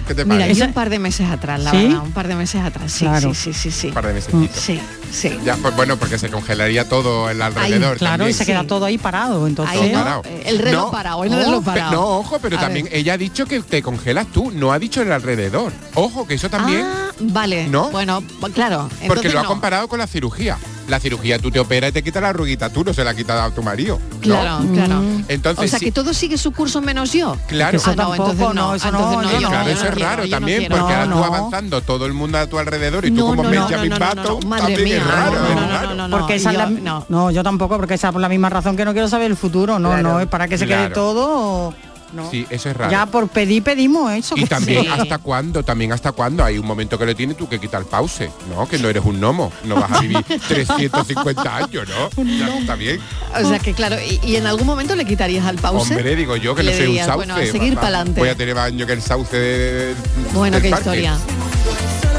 ¿Qué, te Mira, yo un par de meses atrás, la ¿Sí? verdad, un par de meses atrás. Sí, Claro. sí, sí, sí, sí. Un par de mesecitos. Sí, sí. Ya, pues bueno, porque se congelaría todo el alrededor. claro, también. y se queda todo ahí parado, entonces. Ahí no, parado. eh, el reloj parado, el reloj pe- parado. No, ojo, pero A también ver. ella ha dicho que te congelas tú, no ha dicho el alrededor. Ojo, que eso también, Ah, vale. ¿No? Bueno, claro. porque lo ha no. comparado con la cirugía. La cirugía tú te operas y te quitas la arruguita, tú no se la ha quitado a tu marido. ¿no? Claro, claro. Entonces, o sea sí- que todo sigue su curso menos yo. Claro. Ah, no, entonces no. eso entonces no, no, yo yo no. Claro, yo eso no es raro también, porque ahora No, tú avanzando todo el mundo a tu alrededor y tú No, como no, ves no, Benjamin no, no, no, Button, no, madre también mía, es raro. no, es no, no, raro. porque esa es yo- la, no. no. yo tampoco, porque esa es por la misma razón que no quiero saber el futuro, no, Claro. no es para que se quede Claro. todo. ¿No? Sí, eso es raro. Ya por pedir pedimos eso. Y que también sí. hasta cuándo, también hasta cuándo. Hay un momento que le tienes tú que quitar pause, ¿no? Que no eres un gnomo, no vas a vivir 350 años, ¿no? Ya está bien. O sea que claro, y, y en algún momento le quitarías al pause. Hombre, digo yo que Le no soy un sauce. bueno, a seguir va- pa'lante. Voy a tener más años que el sauce de, Bueno, qué parque. historia.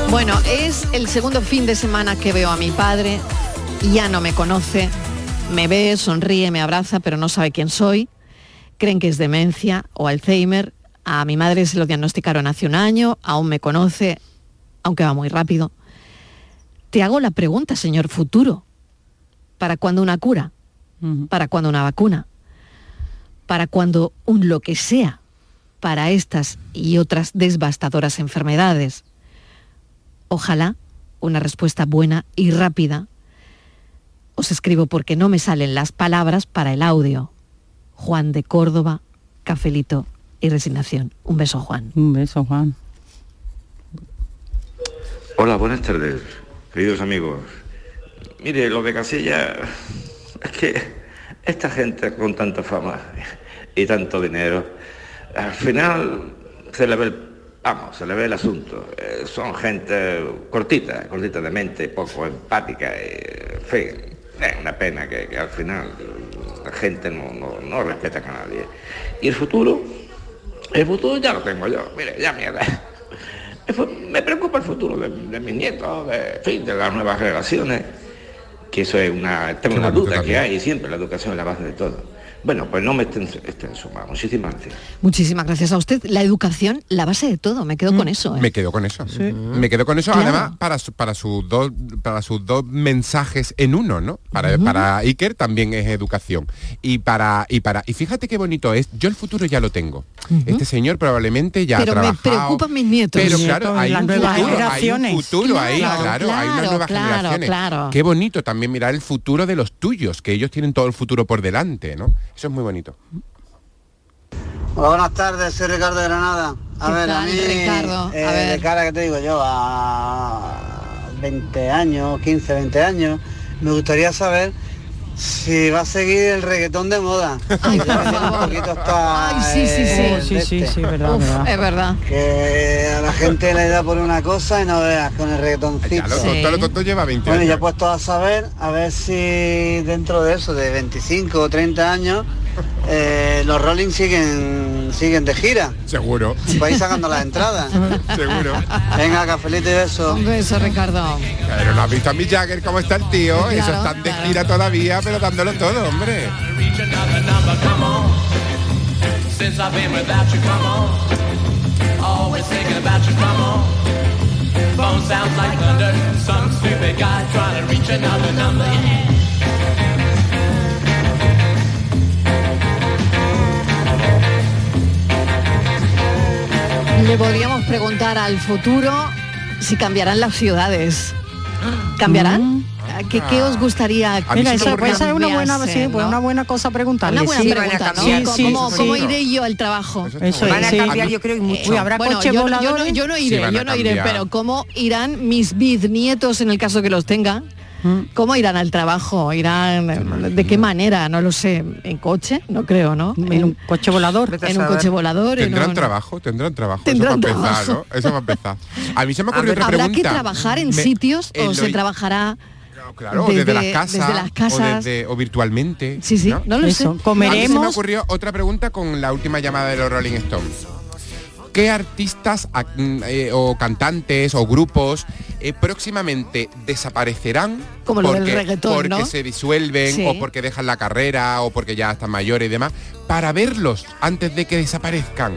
Bueno, es el segundo fin de semana que veo a mi padre, ya no me conoce, me ve, sonríe, me abraza, pero no sabe quién soy. Creen que es demencia o Alzheimer. A mi madre se lo diagnosticaron hace un año, aún me conoce, aunque va muy rápido. Te hago la pregunta, señor futuro. ¿Para cuándo una cura? ¿Para cuándo una vacuna? ¿Para cuándo un lo que sea? Para estas y otras devastadoras enfermedades. Ojalá una respuesta buena y rápida. Os escribo porque no me salen las palabras para el audio. Juan de Córdoba, cafelito y resignación. Un beso, Juan. Un beso, Juan. Hola, buenas tardes, queridos amigos. Mire, lo de Casilla es que esta gente con tanta fama y tanto dinero, al final se le ve el, vamos, se le ve el asunto. Eh, son gente cortita, cortita de mente, poco empática, y, en fin, es una pena que, que al final la gente no, no, no respeta a nadie. Y el futuro, el futuro ya lo tengo yo, mire, ya mierda. Me preocupa el futuro de, de mis nietos, de, en fin, de las nuevas generaciones, que eso es una, una duda que hay, y siempre la educación es la base de todo. Bueno, pues no me sumando. Muchísimas gracias. Muchísimas gracias a usted. La educación, la base de todo. Me quedo con eso. ¿eh? Me quedo con eso. Me quedo con eso, Claro. además, para, su- para, sus dos, para sus dos mensajes en uno, ¿no? Para, para Iker también es educación. Y para, y para. Y fíjate qué bonito es, yo el futuro ya lo tengo. Este señor probablemente ya Pero ha me trabajado. preocupan mis nietos. Pero Nietos, claro, hay un, futuro, hay un futuro ahí, Claro, claro, hay unas nuevas claro, generaciones. claro. Qué bonito también mirar el futuro de los tuyos, que ellos tienen todo el futuro por delante, ¿no? Eso es muy bonito. Hola, buenas tardes, soy Ricardo de Granada. A ¿Qué ver, a tal, mí, Ricardo? A eh, ver. de cara que te digo yo, a 20 años, 15, 20 años, me gustaría saber si va a seguir el reggaetón de moda. Ay, poquito hasta Ay, sí, sí, sí. el Sí, sí, este. sí, verdad, Uf, verdad. es verdad. Que a la gente le da por una cosa y no veas con el reggaetoncito. Ya lo tonto, lo tonto lleva 20 Bueno, ya puesto a saber, a ver si dentro de eso, de 25 o 30 años, eh, los Rolling siguen siguen de gira. Seguro. Vais sacando las entradas. Seguro. Venga, cafelito y beso. Un beso, Ricardo. Pero no has visto a Mick Jagger cómo está el tío, Claro, eso están de gira todavía, pero dándolo todo, hombre. Le podríamos preguntar al futuro si cambiarán las ciudades. ¿Cambiarán? ¿Qué, qué os gustaría que Mira, esa puede ser una buena, cambiase, sí, pues no? una buena cosa preguntarle. Una buena sí. pregunta, ¿no? Sí, ¿Cómo, sí, cómo- sí. cómo iré yo al trabajo? Eso Van a es, sí. cambiar, yo creo, y mucho. Uy, habrá Bueno, coches yo, no- yo no, yo no iré, yo no iré, pero ¿cómo irán mis bisnietos en el caso que los tenga? ¿Cómo irán al trabajo? ¿Irán de qué manera? No lo sé. ¿En coche? No creo, ¿no? En un coche volador. En un coche volador. en Tendrán un- trabajo, tendrán trabajo. Tendrán eso para empezar, trabajo. ¿no? Eso va a empezar. A mí se me ocurrió otra ¿Habrá pregunta. que trabajar en Me- sitios o se trabajará Claro, o desde, las casas, desde las casas? O, desde- o virtualmente. Sí, sí, no lo Eso, sé. comeremos. A mí se me ocurrió otra pregunta con la última llamada de los Rolling Stones. ¿Qué artistas mm, eh, o cantantes o grupos eh, próximamente desaparecerán Como lo del porque, reggaetón, porque ¿no? se disuelven Sí. o porque dejan la carrera o porque ya están mayores y demás para verlos antes de que desaparezcan?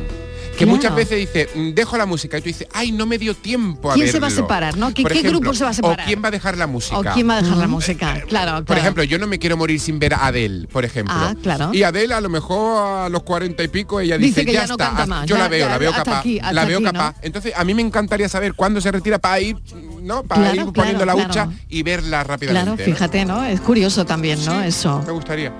Que Claro. muchas veces dice, "Mm, dejo la música y tú dices, ay, no me dio tiempo a ¿Quién se va a verlo". separar, no? ¿Qué- grupo se va a separar? ¿O quién va a dejar la música? ¿O quién va a dejar la música? Claro, Por ejemplo, yo no me quiero morir sin ver a Adele, por ejemplo. Ah, claro. Y Adele a lo mejor a los cuarenta y pico ella Dice dice, que ya, ya no está, canta más, yo ya- la veo, ya- la veo capaz, aquí, la veo aquí, ¿no? capaz. Entonces a mí me encantaría saber cuándo se retira para ir, ¿no? Para ir poniendo la hucha y verla rápidamente. Claro, fíjate, ¿no? Es curioso también, ¿no? Eso. Me gustaría.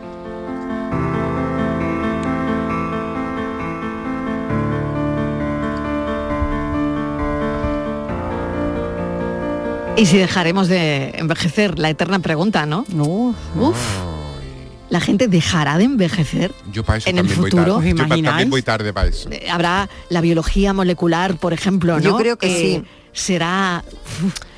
Y si dejaremos de envejecer, la eterna pregunta, ¿no? No. Uf. la gente dejará de envejecer. Yo para eso En el también voy futuro, tarde. también voy tarde para eso. Eh, Habrá la biología molecular, por ejemplo, ¿no? Yo creo que Eh, sí. Será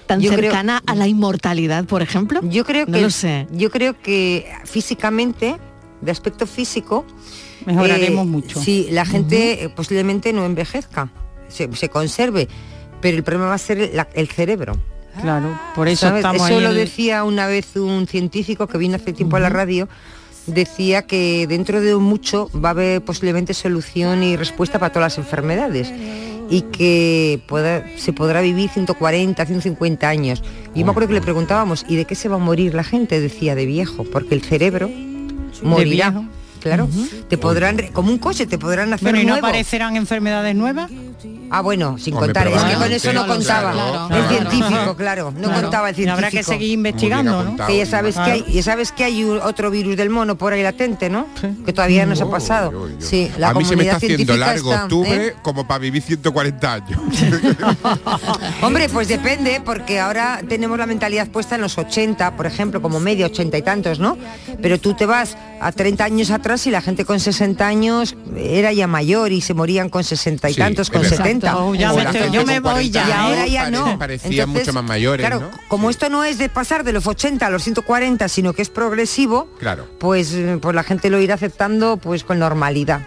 tan Yo creo- cercana a la inmortalidad, por ejemplo. Yo creo No que lo sé. yo creo que físicamente, de aspecto físico, Mejoraremos eh, mucho. Sí, la gente eh, posiblemente no envejezca, se, se conserve, pero el problema va a ser la- el cerebro. Claro, por eso ¿Sabes? estamos Eso ahí. lo decía una vez un científico que vino hace tiempo a la radio, decía que dentro de mucho va a haber posiblemente solución y respuesta para todas las enfermedades y que pueda- se podrá vivir 140, 150 años. Y yo me acuerdo que le preguntábamos, ¿y de qué se va a morir la gente? Decía, de viejo, porque el cerebro morirá. Claro, te podrán, como un coche, te podrán hacer Bueno, ¿y no nuevo. aparecerán enfermedades nuevas? Ah, bueno, sin Hombre, contar, es que con eso no contaba. claro, el claro. científico, claro, no Claro. contaba el Y científico. habrá que seguir investigando, ¿no? Que ya sabes que hay, ya sabes que hay otro virus del mono por ahí latente, ¿no? Que todavía no se ha pasado. Sí, la a mí se me comunidad está haciendo científica largo está, octubre ¿eh? como para vivir 140 años. Hombre, pues depende, porque ahora tenemos la mentalidad puesta en los 80, por ejemplo, como media, 80 y tantos, ¿no? Pero tú te vas a 30 años atrás y la gente con 60 años era ya mayor y se morían con 60 y Sí, tantos, con verdad. 70. Oh, ya me estoy- yo me voy 40 ya, Y ahora ¿eh? ya Pare- no. parecían mucho más mayores, Claro, ¿no? como esto no es de pasar de los 80 a los 140, sino que es progresivo, Claro. pues, eh, pues la gente lo irá aceptando pues con normalidad.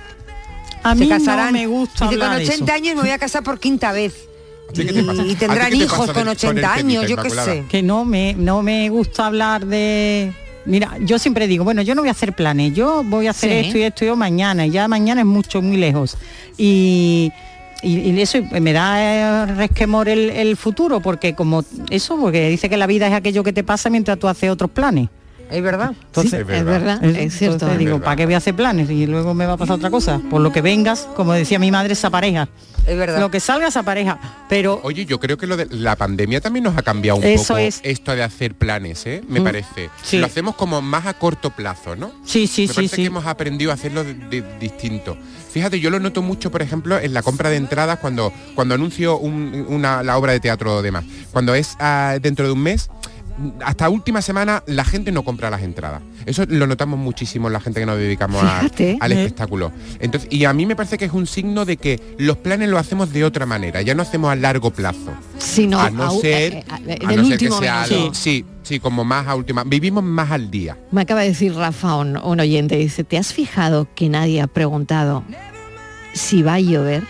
A Se mí no casarán. me gusta Dice, con de 80 eso. años me voy a casar por quinta vez. ¿qué te pasa? Y, y ¿A tendrán te hijos con del- con el 80 años, yo qué sé. Que no me, no me gusta hablar de... Mira, yo siempre digo, bueno, yo no voy a hacer planes, yo voy a hacer Sí. esto y esto y yo mañana, y ya mañana es mucho, muy lejos. Y, y, y eso me da eh, resquemor el, el futuro, porque como eso, porque dice que la vida es aquello que te pasa mientras tú haces otros planes. Es verdad. Entonces, Sí, es verdad, es cierto. entonces digo, ¿para qué voy a hacer planes? Y luego me va a pasar otra cosa. Por lo que vengas, como decía mi madre, esa pareja. Es verdad. Lo que salga esa pareja. Pero Oye, yo creo que lo de la pandemia también nos ha cambiado un Eso poco es. esto de hacer planes, ¿eh? Me Mm, parece. sí. Lo hacemos como más a corto plazo, ¿no? sí, sí, Me sí, parece sí. que hemos aprendido a hacerlo de- de- distinto. Fíjate, yo lo noto mucho, por ejemplo, en la compra de entradas cuando, cuando anuncio un- una, la obra de teatro o demás. Cuando es ah, dentro de un mes, hasta última semana la gente no compra las entradas. Eso lo notamos muchísimo en la gente que nos dedicamos a- Fíjate. al Eh. espectáculo. Entonces, y a mí me parece que es un signo de que los planes lo hacemos de otra manera, ya no hacemos a largo plazo. Sino a no a- ser, eh, eh, a no ser que sea minuto. algo- sí, sí, como más a última. Vivimos más al día. Me acaba de decir Rafa, un, un oyente, dice, ¿te has fijado que nadie ha preguntado si va a llover?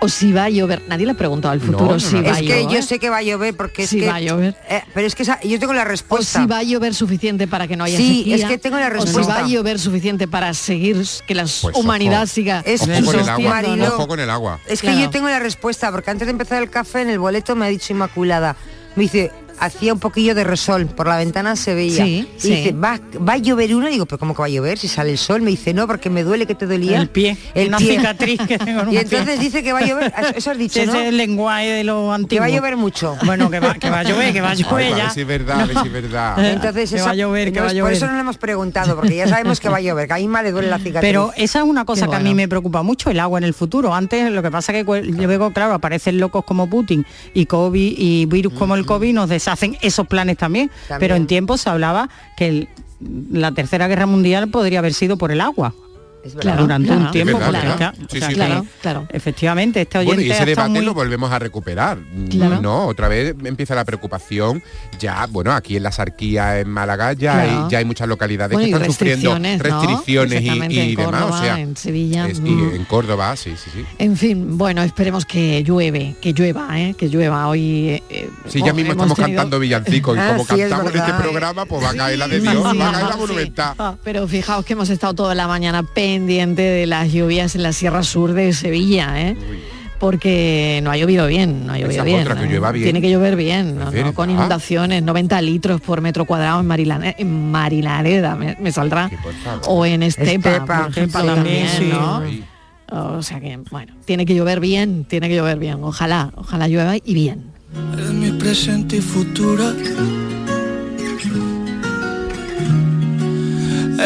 O si va a llover. Nadie le ha preguntado al futuro no, si no. va a Es que yo sé que va a llover porque es Si que va a llover. eh, pero es que esa- yo tengo la O respuesta. si va a llover suficiente para que no haya Sí, sequía, es que tengo la O si respuesta. va a llover suficiente para seguir que la Pues, humanidad ojo. siga Es Ojo con el agua. Marilo. ¿no? Ojo con el agua. Es que Claro. yo tengo la respuesta, porque antes de empezar el café en el boleto me ha dicho Inmaculada. Me dice, hacía un poquillo de resol, por la ventana se veía. Sí, y sí. dice, ¿Va, va a llover una, digo, pero ¿cómo que va a llover si sale el sol? Me dice, no, porque me duele que te dolía. El pie, El una pie. cicatriz que tengo en un Y entonces pie. dice que va a llover, eso has dicho, Ese ¿no? es el lenguaje de los antiguos. Que va a llover mucho. Bueno, que va, que va a llover, que va a llover ya. es verdad, es verdad. Entonces, que esa- va a llover, que va a entonces, por llover. eso no le hemos preguntado, porque ya sabemos que va a llover, que a Inma le duele la cicatriz. Pero esa es una cosa Qué que a mí me preocupa mucho, el agua en el futuro. Antes lo que pasa que luego, claro, aparecen locos como Putin y COVID y virus como el COVID nos deshacen esos planes también. También. Pero en tiempo se hablaba que el- la tercera guerra mundial podría haber sido por el agua. Es verdad. Claro, durante claro. un tiempo. Es verdad, ¿verdad? está- Sí, o sea sí, que, Claro, claro. Efectivamente, este oyente Bueno, y ese debate muy- lo volvemos a recuperar. Claro. No, otra vez empieza la preocupación. Ya, bueno, aquí en la Sarquía, en Málaga, ya, Claro. hay, ya hay muchas localidades Bueno, que están sufriendo restricciones, y- Exactamente, y, en demás. Córdoba, o sea, en Sevilla, es- y mm. en Córdoba, sí, sí, sí. En fin, bueno, esperemos que llueve, que llueva, ¿eh? que llueva hoy. eh, eh, Sí, ya mismo estamos tenido- cantando villancicos y Ah, como sí, es cantamos en este programa, pues va a caer la de Dios, va a caer la monumental. Ah, Pero fijaos que hemos estado toda la mañana pendiente de las lluvias en la Sierra Sur de Sevilla, ¿eh? porque no ha llovido bien, no ha llovido Esa es bien. otra, que ¿eh? llueva bien. Tiene que llover bien, con inundaciones, 90 litros por metro cuadrado en, Marilane- en Marilareda, me, me saldrá, o en Estepa, Estepa, por ejemplo, Estepa también, también, sí. ¿no? Ahí. O sea que, bueno, tiene que llover bien, tiene que llover bien, ojalá, ojalá llueva y bien. Eres mi presente y futura.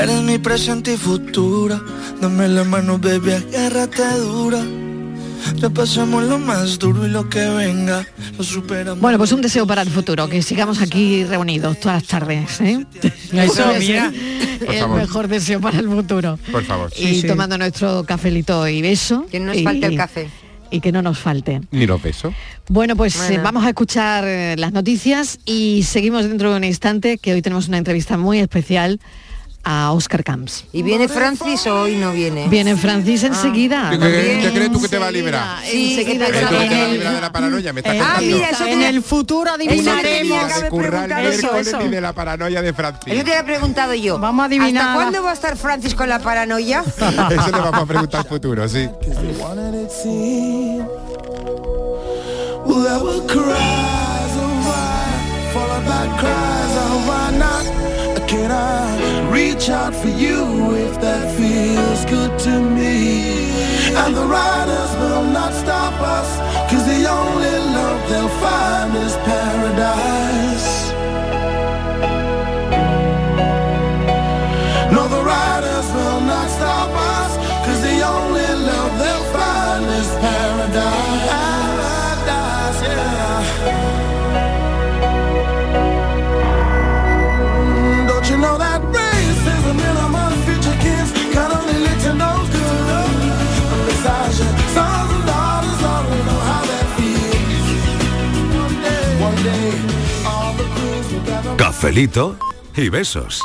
Eres mi presente y futura. Dame la mano, baby, agárrate dura. repasamos lo más duro y lo que venga, lo superamos. Bueno, pues un deseo para el futuro, que sigamos aquí reunidos todas las tardes. ¿eh? Eso, mira. El mejor deseo para el futuro. Por favor. y tomando nuestro cafelito y beso. Que no nos y- falte el café. Y que no nos falte. Ni lo peso. Bueno, pues Bueno. eh, vamos a escuchar eh, las noticias y seguimos dentro de un instante, que hoy tenemos una entrevista muy especial a Oscar Camps. ¿Y viene Francis o hoy no viene? Viene Francis enseguida. ¿Qué, qué- qué crees tú que te va a liberar? Sí, Enseguida que ¿Crees tú que te va a también- liberar de la paranoia? Me estás Ah, contando. mira, eso en el futuro adivinaremos. eso, eso. ni de la paranoia de Francis. Eso te había preguntado yo. Vamos a adivinar. ¿Hasta cuándo va a estar Francis con la paranoia? Eso le vamos a preguntar al futuro, sí. Can I reach out for you if that feels good to me? And the riders will not stop us, cause the only love they'll find is paradise. Cafelito y besos.